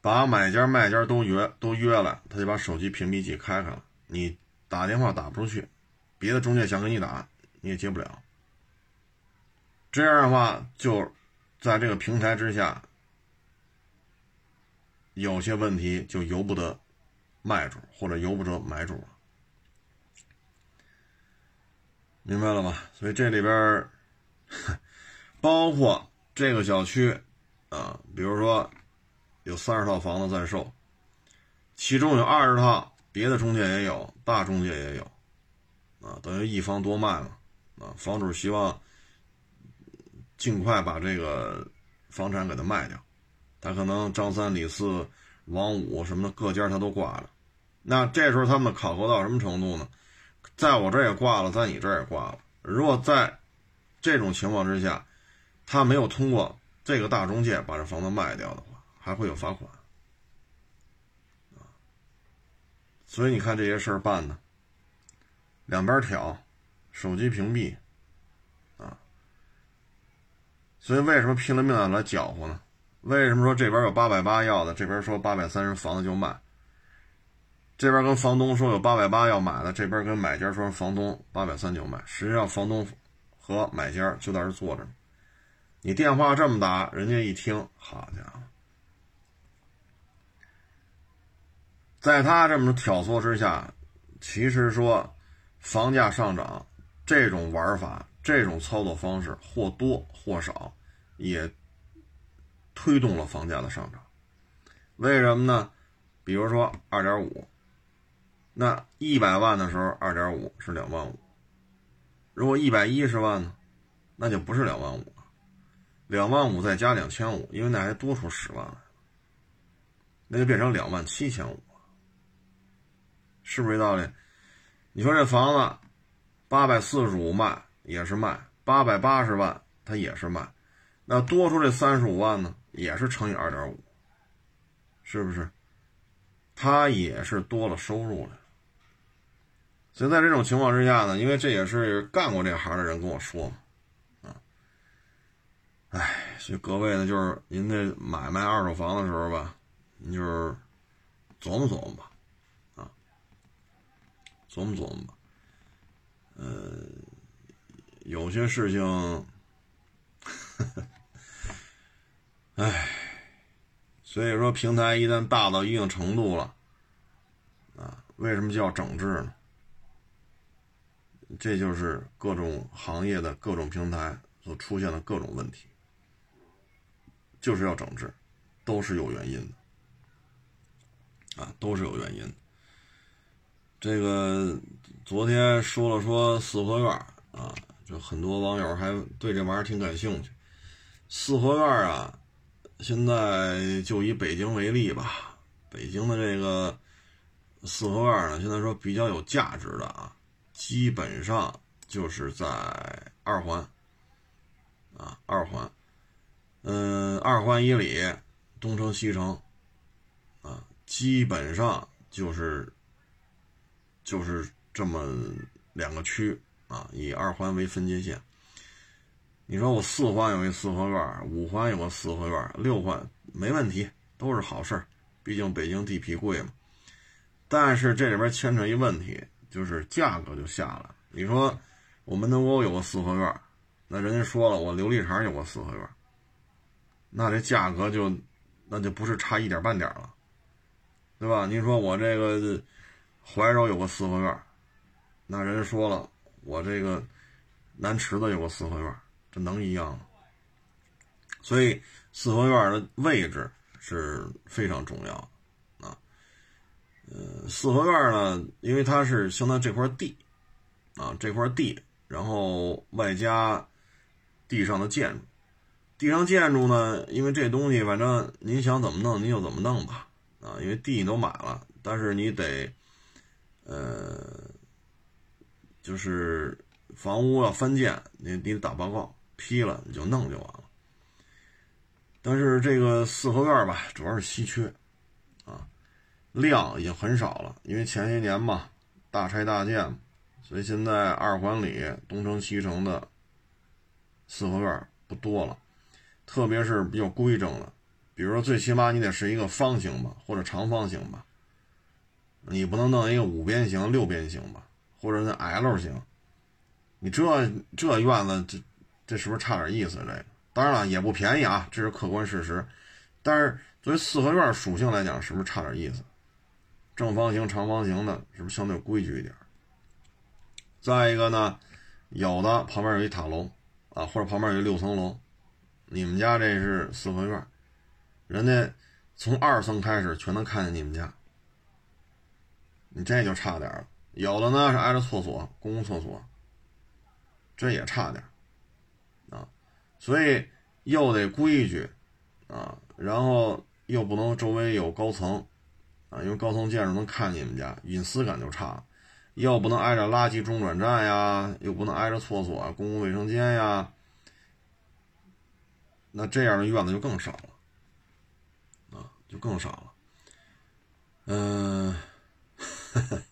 把买家卖家都约都约了，他就把手机屏蔽器开开了，你打电话打不出去，别的中介想给你打你也接不了，这样的话就。在这个平台之下，有些问题就由不得卖主或者由不得买主了，明白了吧？所以这里边 包括这个小区啊，比如说有三十套房子在售，其中有二十套别的中介也有，大中介也有，啊，等于一房多卖嘛，啊，房主希望。尽快把这个房产给他卖掉，他可能张三李四王五什么的各家他都挂了，那这时候他们考核到什么程度呢？在我这也挂了，在你这也挂了。如果在这种情况之下，他没有通过这个大中介把这房子卖掉的，还会有罚款所以你看这些事儿办的，两边挑，手机屏蔽。啊所以为什么拼了命的来搅和呢？为什么说这边有八百八要的，这边说八百三十房子就卖？这边跟房东说有八百八要买的，这边跟买家说房东八百三就卖。实际上房东和买家就在这坐着呢。你电话这么打，人家一听，好家伙，在他这么挑唆之下，其实说房价上涨这种玩法。这种操作方式或多或少也推动了房价的上涨。为什么呢？比如说二点五，那一百万的时候二点五是两万五，如果一百一十万呢，那就不是两万五了，两万五再加两千五，因为那还多出十万来，那就变成两万七千五，是不是这道理？你说这房子八百四十五卖。也是卖八百八十万，它也是卖，那多出这三十五万呢，也是乘以二点五，是不是？它也是多了收入了。所以在这种情况之下呢，因为这也是干过这行的人跟我说，啊，哎，所以各位呢，就是您这买卖二手房的时候吧，你就是琢磨琢磨吧，琢磨琢磨吧，呃。有些事情，唉，所以说平台一旦大到一定程度了，啊，为什么叫整治呢？这就是各种行业的各种平台所出现的各种问题，就是要整治，都是有原因的，啊，都是有原因的。这个昨天说了说四合院啊。就很多网友还对这玩意儿挺感兴趣。四合院啊，现在就以北京为例吧，北京的这个四合院呢，现在说比较有价值的啊，基本上就是在二环啊，二环，嗯，二环以里，东城西城啊，基本上就是就是这么两个区。啊，以二环为分界线。你说我四环有一四合院，五环有个四合院，六环没问题，都是好事儿。毕竟北京地皮贵嘛。但是这里边牵扯一问题，就是价格就下来。你说我门头沟有个四合院，那人家说了，我琉璃厂有个四合院，那这价格就那就不是差一点半点了，对吧？您说我这个怀柔有个四合院，那人说了，我这个南池子有个四合院，这能一样吗？所以四合院的位置是非常重要啊。呃，四合院呢，因为它是相当于这块地啊，这块地，然后外加地上的建筑。地上建筑呢，因为这东西反正您想怎么弄您就怎么弄吧，啊，因为地你都买了，但是你得，呃，就是房屋要翻建，你你得打报告，批了你就弄就完了。但是这个四合院吧，主要是稀缺，啊，量已经很少了，因为前些年嘛，大拆大建，所以现在二环里东城西城的四合院不多了。特别是比较规整的，比如说最起码你得是一个方形吧，或者长方形吧，你不能弄一个五边形、六边形吧，或者那 L 型，你这这院子这这是不是差点意思？这个当然了也不便宜啊，这是客观事实。但是作为四合院属性来讲，是不是差点意思？正方形、长方形的，是不是相对规矩一点？再一个呢，有的旁边有一塔楼啊，或者旁边有六层楼。你们家这是四合院，人家从二层开始全能看见你们家，你这就差点了。有的呢是挨着厕所，公共厕所，这也差点啊。所以又得规矩啊，然后又不能周围有高层啊，因为高层建筑能看你们家，隐私感就差。又不能挨着垃圾中转站呀，又不能挨着厕所、公共卫生间呀。那这样的院子就更少了，啊，就更少了。嗯，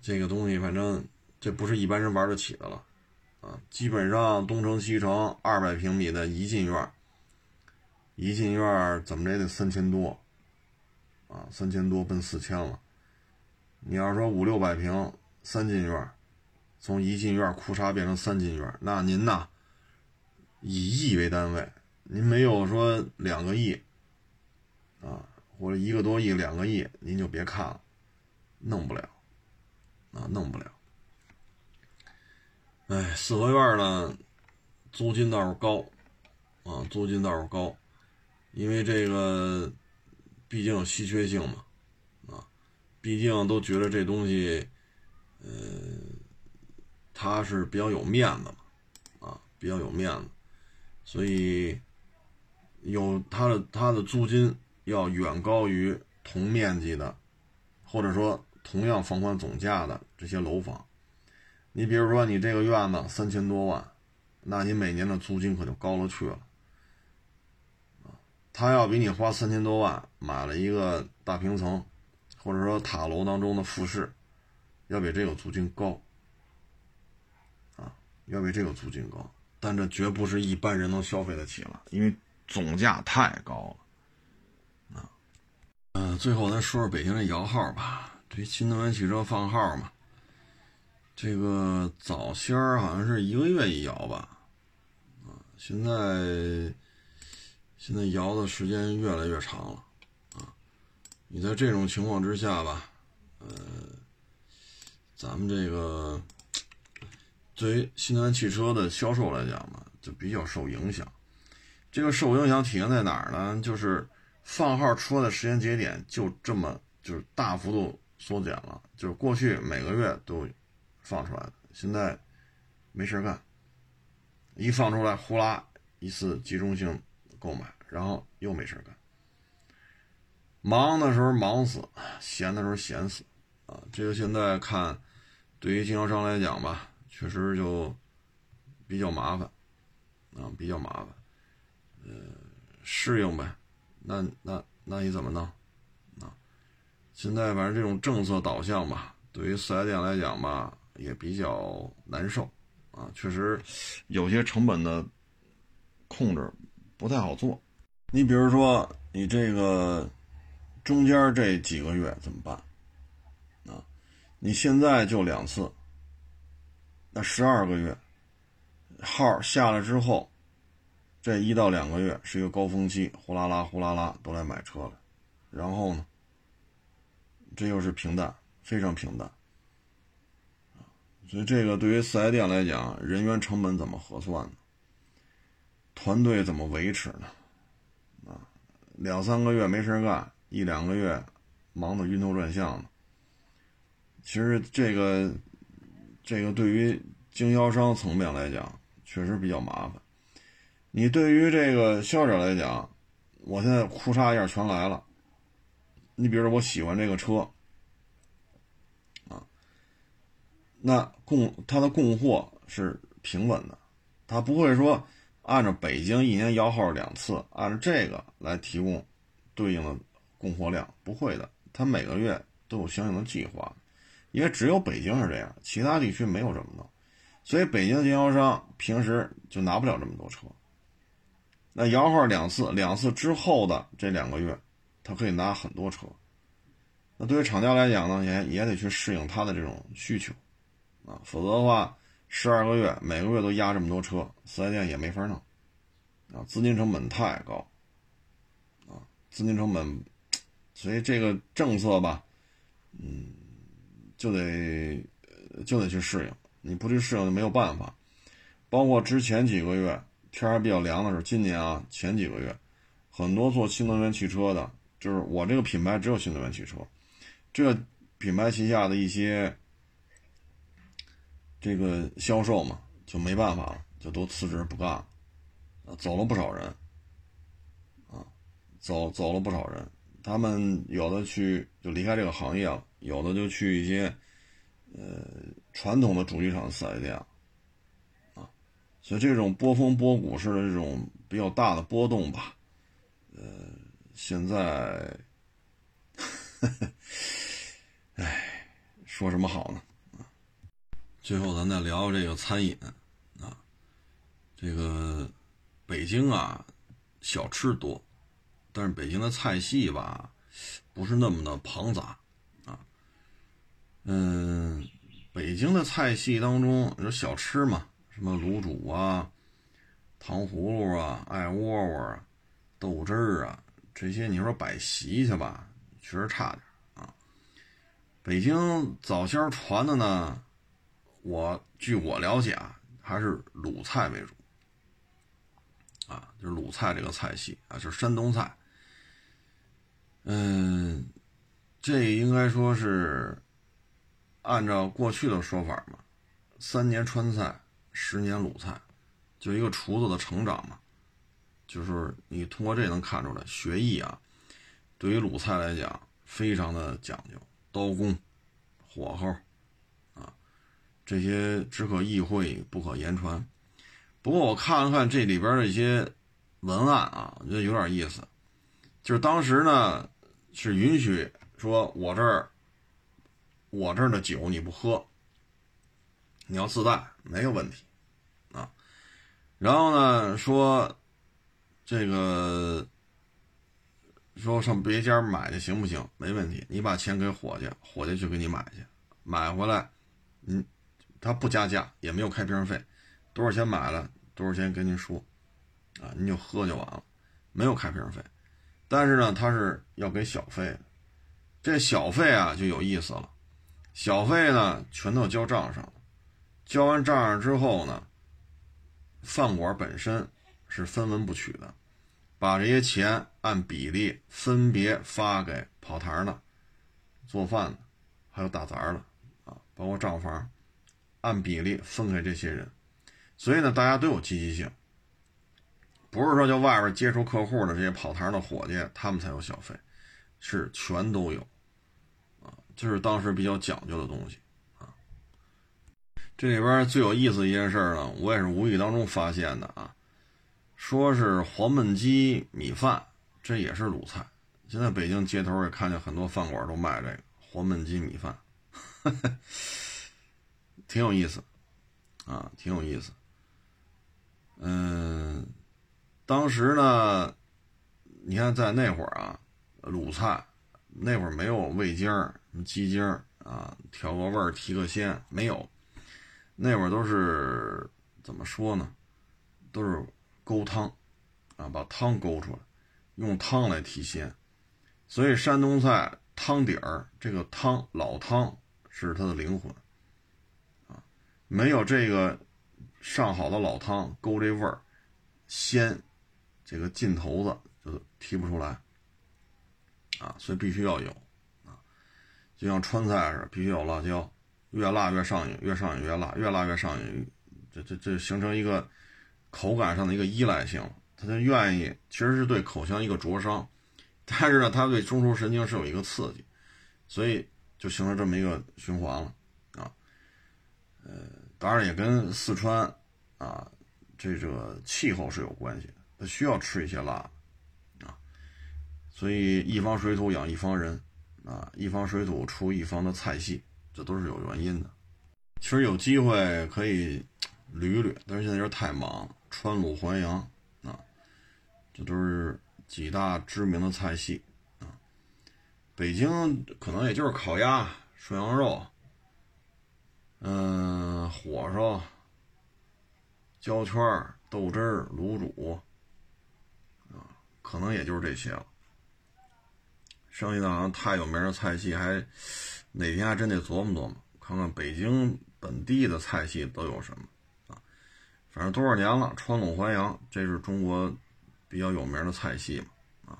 这个东西反正这不是一般人玩得起的了，啊，基本上东城西城二百平米的一进院，一进院怎么着也得三千多，啊，三千多奔四千了。你要说五六百平三进院，从一进院哭嚓变成三进院，那您呐？以亿为单位，您没有说两个亿啊，或者一个多亿、两个亿，您就别看了，弄不了啊，弄不了。哎，四合院呢，租金倒是高啊，租金倒是高，因为这个毕竟有稀缺性嘛，啊，毕竟都觉得这东西，呃，它是比较有面子嘛，啊，比较有面子。所以，有它的它的租金要远高于同面积的，或者说同样房款总价的这些楼房。你比如说，你这个院子三千多万，那你每年的租金可就高了去了。他要比你花三千多万买了一个大平层，或者说塔楼当中的复式，要比这个租金高，啊，要比这个租金高。但这绝不是一般人能消费得起了，因为总价太高了。嗯，最后咱说说北京这摇号吧。这新能源汽车放号嘛，这个早先好像是一个月一摇吧，啊，现在现在摇的时间越来越长了，啊，你在这种情况之下吧，呃，咱们这个。对于新能源汽车的销售来讲嘛，就比较受影响。这个受影响体现在哪儿呢？就是放号出来的时间节点就这么就是大幅度缩减了。就是过去每个月都放出来的，现在没事干，一放出来呼啦一次集中性购买，然后又没事干。忙的时候忙死，闲的时候闲死啊！这个现在看，对于经销商来讲吧。确实就比较麻烦啊，比较麻烦，呃，适应呗。那那那你怎么弄啊？现在反正这种政策导向吧，对于四 S 店来讲吧，也比较难受啊。确实有些成本的控制不太好做。你比如说，你这个中间这几个月怎么办啊？你现在就两次。那十二个月号下来之后，这一到两个月是一个高峰期，呼啦啦呼啦啦都来买车了，然后呢，这又是平淡，非常平淡。所以这个对于四 S 店来讲，人员成本怎么核算呢？团队怎么维持呢？啊，两三个月没事干，一两个月忙得晕头转向的。其实这个，这个对于经销商层面来讲，确实比较麻烦。你对于这个消费者来讲，我现在哭嚓一下全来了。你比如说，我喜欢这个车。啊那供它的供货是平稳的，它不会说按照北京一年摇号两次，按照这个来提供对应的供货量，不会的。它每个月都有相应的计划，因为只有北京是这样，其他地区没有这么弄，所以北京经销商平时就拿不了这么多车。那摇号两次，两次之后的这两个月，他可以拿很多车。那对于厂家来讲呢，也也得去适应他的这种需求。啊，否则的话，十二个月每个月都压这么多车，四 S 店也没法弄，啊，资金成本太高，啊，资金成本，所以这个政策吧，嗯，就得就得去适应，你不去适应就没有办法。包括之前几个月天还比较凉的时候，今年啊前几个月，很多做新能源汽车的，就是我这个品牌只有新能源汽车，这品牌旗下的一些。这个销售嘛，就没办法了，就都辞职不干了，走了不少人，啊，走走了不少人，他们有的去就离开这个行业了，有的就去一些，呃，传统的主机厂四 S 店，所以这种波峰波谷式的这种比较大的波动吧，呃，现在，唉，说什么好呢？最后，咱再聊这个餐饮啊，这个北京啊，小吃多，但是北京的菜系吧，不是那么的庞杂啊。嗯，北京的菜系当中，有小吃嘛，什么卤煮啊、糖葫芦啊、艾窝窝啊、豆汁儿啊，这些你说摆席去吧，确实差点啊。北京早先传的呢。我据我了解啊，还是鲁菜为主，啊，就是鲁菜这个菜系啊，就是山东菜。嗯，这应该说是按照过去的说法嘛，三年川菜，十年鲁菜，就一个厨子的成长嘛，就是你通过这能看出来，学艺啊，对于鲁菜来讲非常的讲究，刀工，火候啊。这些只可意会不可言传。不过我看了看这里边的一些文案啊，我觉得有点意思。就是当时呢是允许说，我这儿我这儿的酒你不喝，你要自带没有问题啊。然后呢说这个说上别家买去行不行？没问题，你把钱给伙计，伙计去给你买去，买回来，嗯。他不加价，也没有开瓶费，多少钱买了，多少钱跟您说，啊，您就喝就完了，没有开瓶费。但是呢，他是要给小费的，这小费啊就有意思了，小费呢全都交账上了，交完账上之后呢，饭馆本身是分文不取的，把这些钱按比例分别发给跑堂的、做饭的，还有打杂的，啊，包括账房。按比例分给这些人，所以呢，大家都有积极性，不是说就外边接触客户的这些跑堂的伙计，他们才有小费，是全都有，啊，就是当时比较讲究的东西。这里边最有意思一件事呢，我也是无意当中发现的啊，说是黄焖鸡米饭，这也是鲁菜。现在北京街头也看见很多饭馆都卖这个黄焖鸡米饭。挺有意思，啊，挺有意思。嗯，当时呢，你看在那会儿啊，鲁菜那会儿没有味精、鸡精啊，调个味儿、提个鲜，没有。那会儿都是怎么说呢？都是勾汤啊，把汤勾出来，用汤来提鲜。所以山东菜汤底儿，这个汤老汤是它的灵魂啊，没有这个上好的老汤勾这味儿鲜，这个劲头子就提不出来啊，所以必须要有啊，就像川菜似的，必须有辣椒，越辣越上瘾，越上瘾越辣，越辣越上瘾，这这这形成一个口感上的一个依赖性，他就愿意，其实是对口腔一个灼伤。但是呢，它对中枢神经是有一个刺激，所以就形成这么一个循环了啊。呃，当然也跟四川啊这个气候是有关系的，需要吃一些辣啊。所以一方水土养一方人啊，一方水土出一方的菜系，这都是有原因的。其实有机会可以捋捋，但是现在就是太忙。川鲁淮扬啊，这都是。几大知名的菜系啊，北京可能也就是烤鸭、涮羊肉，嗯，火烧、焦圈、豆汁儿、卤煮，啊，可能也就是这些了。剩下的好像太有名的菜系，还哪天还真得琢磨琢磨，看看北京本地的菜系都有什么啊。反正多少年了，川鲁淮扬，这是中国。比较有名的菜系嘛，啊，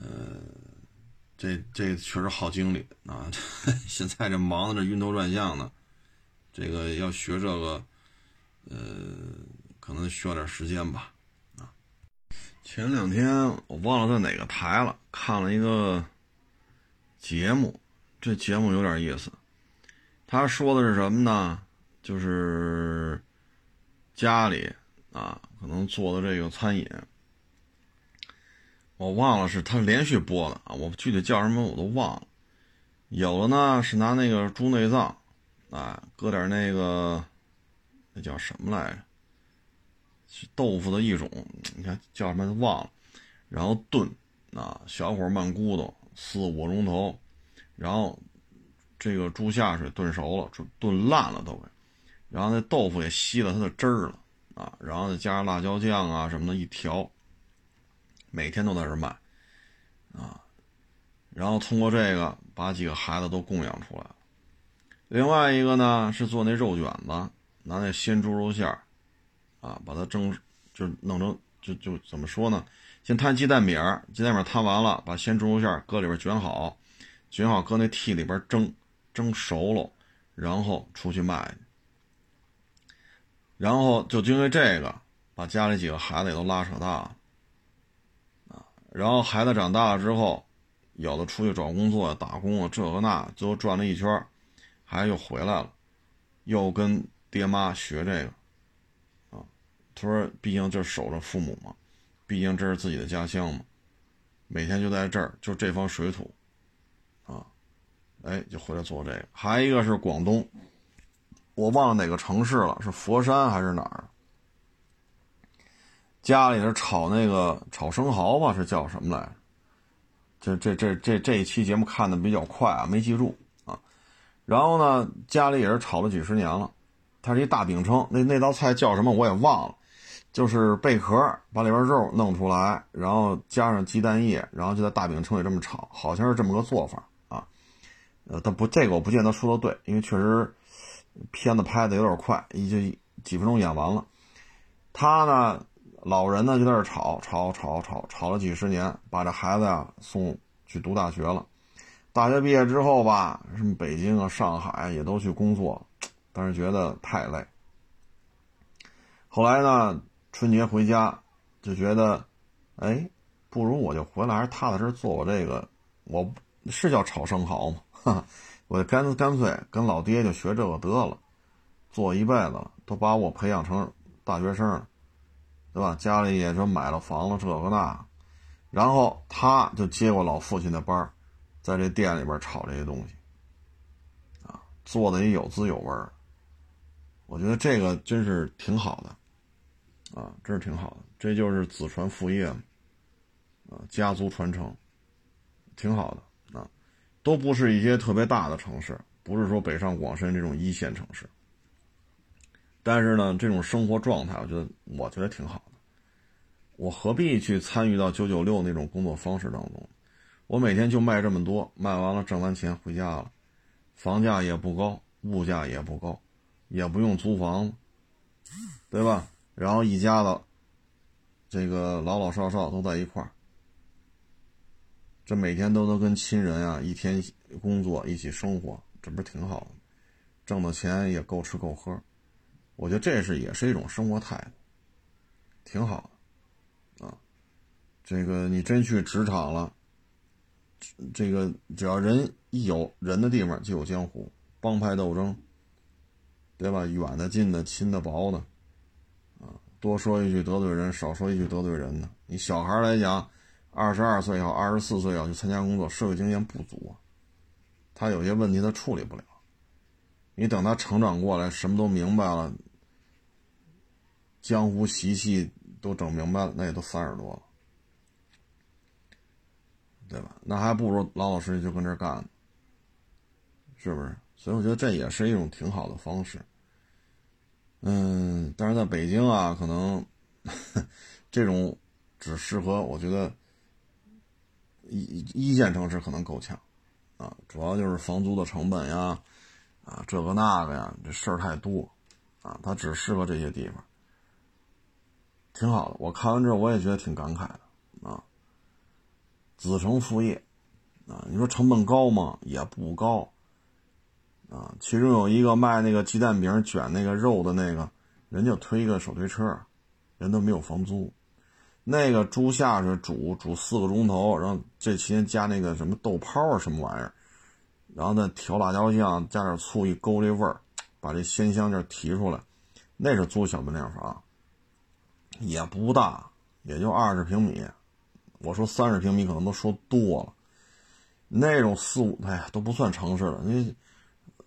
呃，这这确实耗精力啊！现在这忙的这晕头转向的，这个要学这个，呃，可能需要点时间吧，前两天我忘了在哪个台了，看了一个节目，这节目有点意思。他说的是什么呢？就是家里。啊，可能做的这个餐饮，我忘了是他连续播的啊，我具体叫什么我都忘了。有的呢是拿那个猪内脏，啊，搁点那个那叫什么来着？豆腐的一种，你看叫什么都忘了。然后炖，啊，小火慢咕嘟四五个钟头，然后这个猪下水炖熟了，炖炖烂了都给，然后那豆腐也吸了它的汁儿了。啊，然后再加上辣椒酱啊什么的，一调，每天都在这卖，啊，然后通过这个把几个孩子都供养出来了。另外一个呢是做那肉卷子，拿那鲜猪肉馅儿，啊，把它蒸，就弄成就就怎么说呢？先摊鸡蛋饼，鸡蛋饼摊完了，把鲜猪肉馅搁里边卷好，卷好搁那屉里边蒸，蒸熟了，然后出去卖。然后就因为这个，把家里几个孩子也都拉扯大了，啊，然后孩子长大了之后，有的出去找工作、打工啊，这个那，最后转了一圈，孩子又回来了，又跟爹妈学这个，他说，毕竟就守着父母嘛，毕竟这是自己的家乡嘛，每天就在这儿，就这方水土，啊，哎，就回来做这个。还一个是广东。我忘了哪个城市了，是佛山还是哪儿？家里头炒那个炒生蚝吧，是叫什么来着？这这这这这一期节目看的比较快啊，没记住啊。然后呢，家里也是炒了几十年了，它是一大饼铛，那那道菜叫什么我也忘了，就是贝壳把里边肉弄出来，然后加上鸡蛋液，然后就在大饼铛里这么炒，好像是这么个做法啊。呃，但不，这个我不见得说的对，因为确实。片子拍的有点快，已经几分钟演完了。他呢，老人呢就在这吵吵吵吵吵了几十年，把这孩子呀送去读大学了。大学毕业之后吧，什么北京啊、上海也都去工作，但是觉得太累。后来呢，春节回家就觉得，哎，不如我就回来，还是踏踏实实做我这个，我是叫炒生蚝吗？哈。我干干脆跟老爹就学这个得了，做一辈子了，都把我培养成大学生了，对吧？家里也就买了房了，这个那，然后他就接过老父亲的班在这店里边炒这些东西，啊，做的也有滋有味。我觉得这个真是挺好的，啊，真是挺好的，这就是子传父业嘛，啊，家族传承，挺好的啊。都不是一些特别大的城市，不是说北上广深这种一线城市。但是呢，这种生活状态，我觉得我觉得挺好的。我何必去参与到九九六那种工作方式当中？我每天就卖这么多，卖完了挣完钱回家了，房价也不高，物价也不高，也不用租房，对吧？然后一家子，这个老老少少都在一块儿，这每天都能跟亲人啊一天工作一起生活，这不是挺好的？挣的钱也够吃够喝，我觉得这是也是一种生活态度，挺好啊。这个你真去职场了。这个只要人一有人的地方就有江湖，帮派斗争，对吧？远的、近的、亲的、薄的，多说一句得罪人，少说一句得罪人呢。你小孩来讲，二十二岁也好，二十四岁也好去参加工作，社会经验不足，他有些问题他处理不了。你等他成长过来，什么都明白了，江湖习气都整明白了，那也都三十多了。对吧？那还不如老老实实就跟这干呢，是不是？所以我觉得这也是一种挺好的方式。嗯，但是在北京啊，可能这种只适合我觉得一一线城市可能够呛啊，主要就是房租的成本呀，啊这个那个呀，这事儿太多啊，它只适合这些地方。挺好的，我看完之后我也觉得挺感慨的啊。子承父业，啊，你说成本高吗？也不高，啊，其中有一个卖那个鸡蛋饼卷那个肉的那个，人家推一个手推车，人都没有房租，那个猪下水煮煮四个钟头，然后这期间加那个什么豆泡啊什么玩意儿，然后再调辣椒酱，加点醋一勾这味儿，把这鲜香劲提出来，那是租小门脸房，也不大，也就二十平米。我说三十平米可能都说多了，那种四五哎呀都不算城市了，你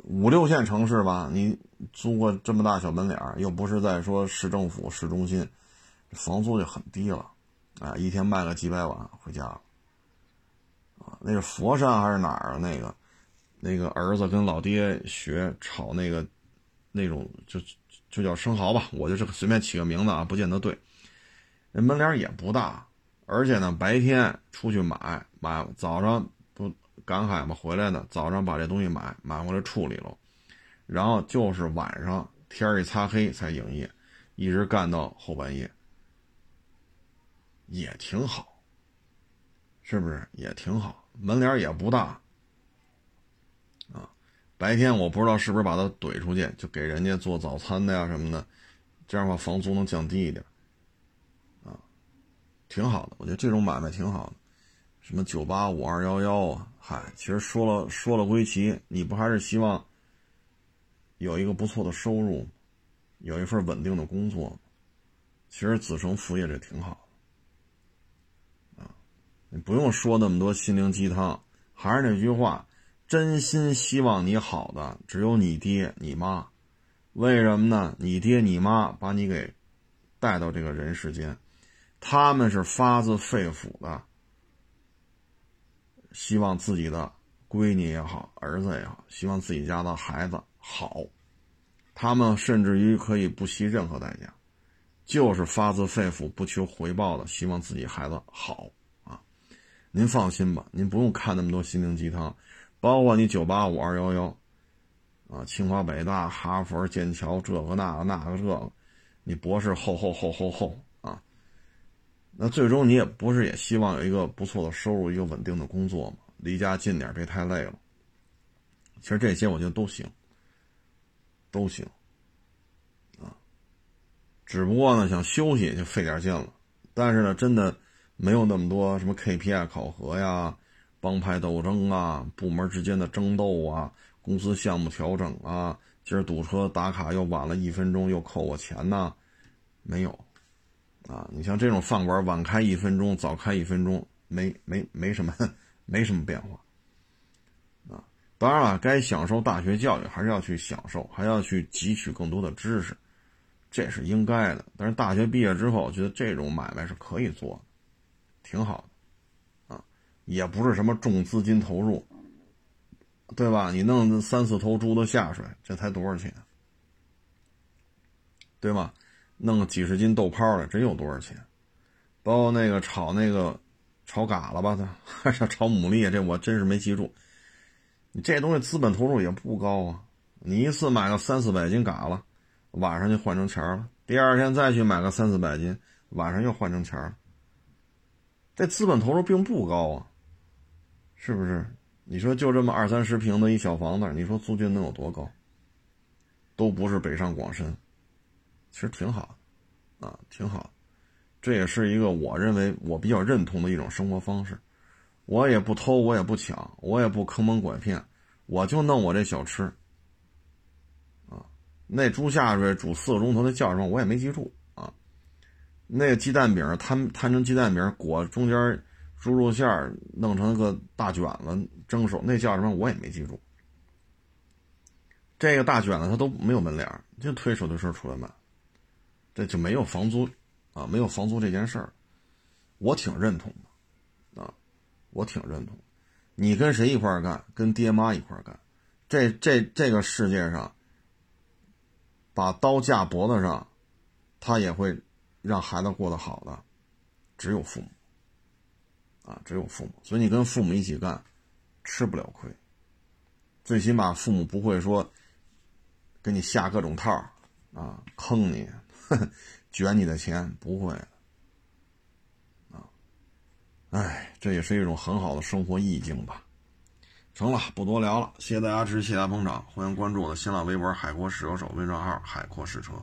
五六线城市吧，你租个这么大小门脸又不是在说市政府市中心，房租就很低了，啊，一天卖个几百万回家了，啊，那是佛山还是哪儿啊？那个那个儿子跟老爹学炒那个那种就就叫生蚝吧，我就是随便起个名字啊，不见得对，那门脸也不大。而且呢，白天出去买买，早上不赶海嘛，回来呢，早上把这东西买买回来处理了，然后就是晚上天一擦黑才营业，一直干到后半夜，也挺好，是不是？也挺好，门脸也不大，啊，白天我不知道是不是把它怼出去，就给人家做早餐的呀什么的，这样的话房租能降低一点啊。挺好的，我觉得这种买卖挺好的，什么九八五二幺幺啊，嗨，其实说了说了归齐，你不还是希望有一个不错的收入，有一份稳定的工作其实子承父业这挺好的，啊，你不用说那么多心灵鸡汤，还是那句话，真心希望你好的只有你爹你妈，为什么呢？你爹你妈把你给带到这个人世间。他们是发自肺腑的，希望自己的闺女也好，儿子也好，希望自己家的孩子好。他们甚至于可以不惜任何代价，就是发自肺腑、不求回报的，希望自己孩子好啊。您放心吧，您不用看那么多心灵鸡汤，包括你九八五二幺幺啊，清华北大、哈佛、剑桥，这个那个那个这个，你博士后后后后后。那最终你也不是也希望有一个不错的收入，一个稳定的工作吗？离家近点，别太累了。其实这些我觉得都行，都行，啊，只不过呢，想休息就费点劲了。但是呢，真的没有那么多什么 KPI 考核呀、帮派斗争啊、部门之间的争斗啊、公司项目调整啊，今儿堵车打卡又晚了一分钟又扣我钱呐，没有。啊，你像这种饭馆，晚开一分钟，早开一分钟，没没没什么，没什么变化。啊，当然了，该享受大学教育还是要去享受，还要去汲取更多的知识，这是应该的。但是大学毕业之后，我觉得这种买卖是可以做，挺好的，啊，也不是什么重资金投入，对吧？你弄三四头猪的下水，这才多少钱，对吧？弄个几十斤豆泡的，真有多少钱？包括那个炒那个炒嘎了吧，他还是炒牡蛎，这我真是没记住。你这东西资本投入也不高啊，你一次买个三四百斤嘎了，晚上就换成钱了，第二天再去买个三四百斤，晚上又换成钱了。这资本投入并不高啊，是不是？你说就这么二三十平的一小房子，你说租金能有多高？都不是北上广深，其实挺好，啊，挺好。这也是一个我认为我比较认同的一种生活方式。我也不偷，我也不抢，我也不坑蒙拐骗，我就弄我这小吃。啊，那猪下水煮四个钟头，那叫什么我也没记住啊。那个鸡蛋饼摊摊成鸡蛋饼，裹中间猪肉馅儿，弄成个大卷子蒸熟，那叫什么我也没记住。这个大卷子它都没有门脸就推手推车出来卖，这就没有房租啊，没有房租这件事儿，我挺认同的啊，我挺认同。你跟谁一块干？跟爹妈一块干。这这这个世界上，把刀架脖子上，他也会。让孩子过得好的，只有父母，啊，只有父母。所以你跟父母一起干，吃不了亏。最起码父母不会说给你下各种套啊，坑你，哼 卷你的钱，不会。啊，哎，这也是一种很好的生活意境吧。成了，不多聊了，谢谢大家支持，谢谢大家捧场，欢迎关注我的新浪微博“海阔试车手”微信号“海阔试车”。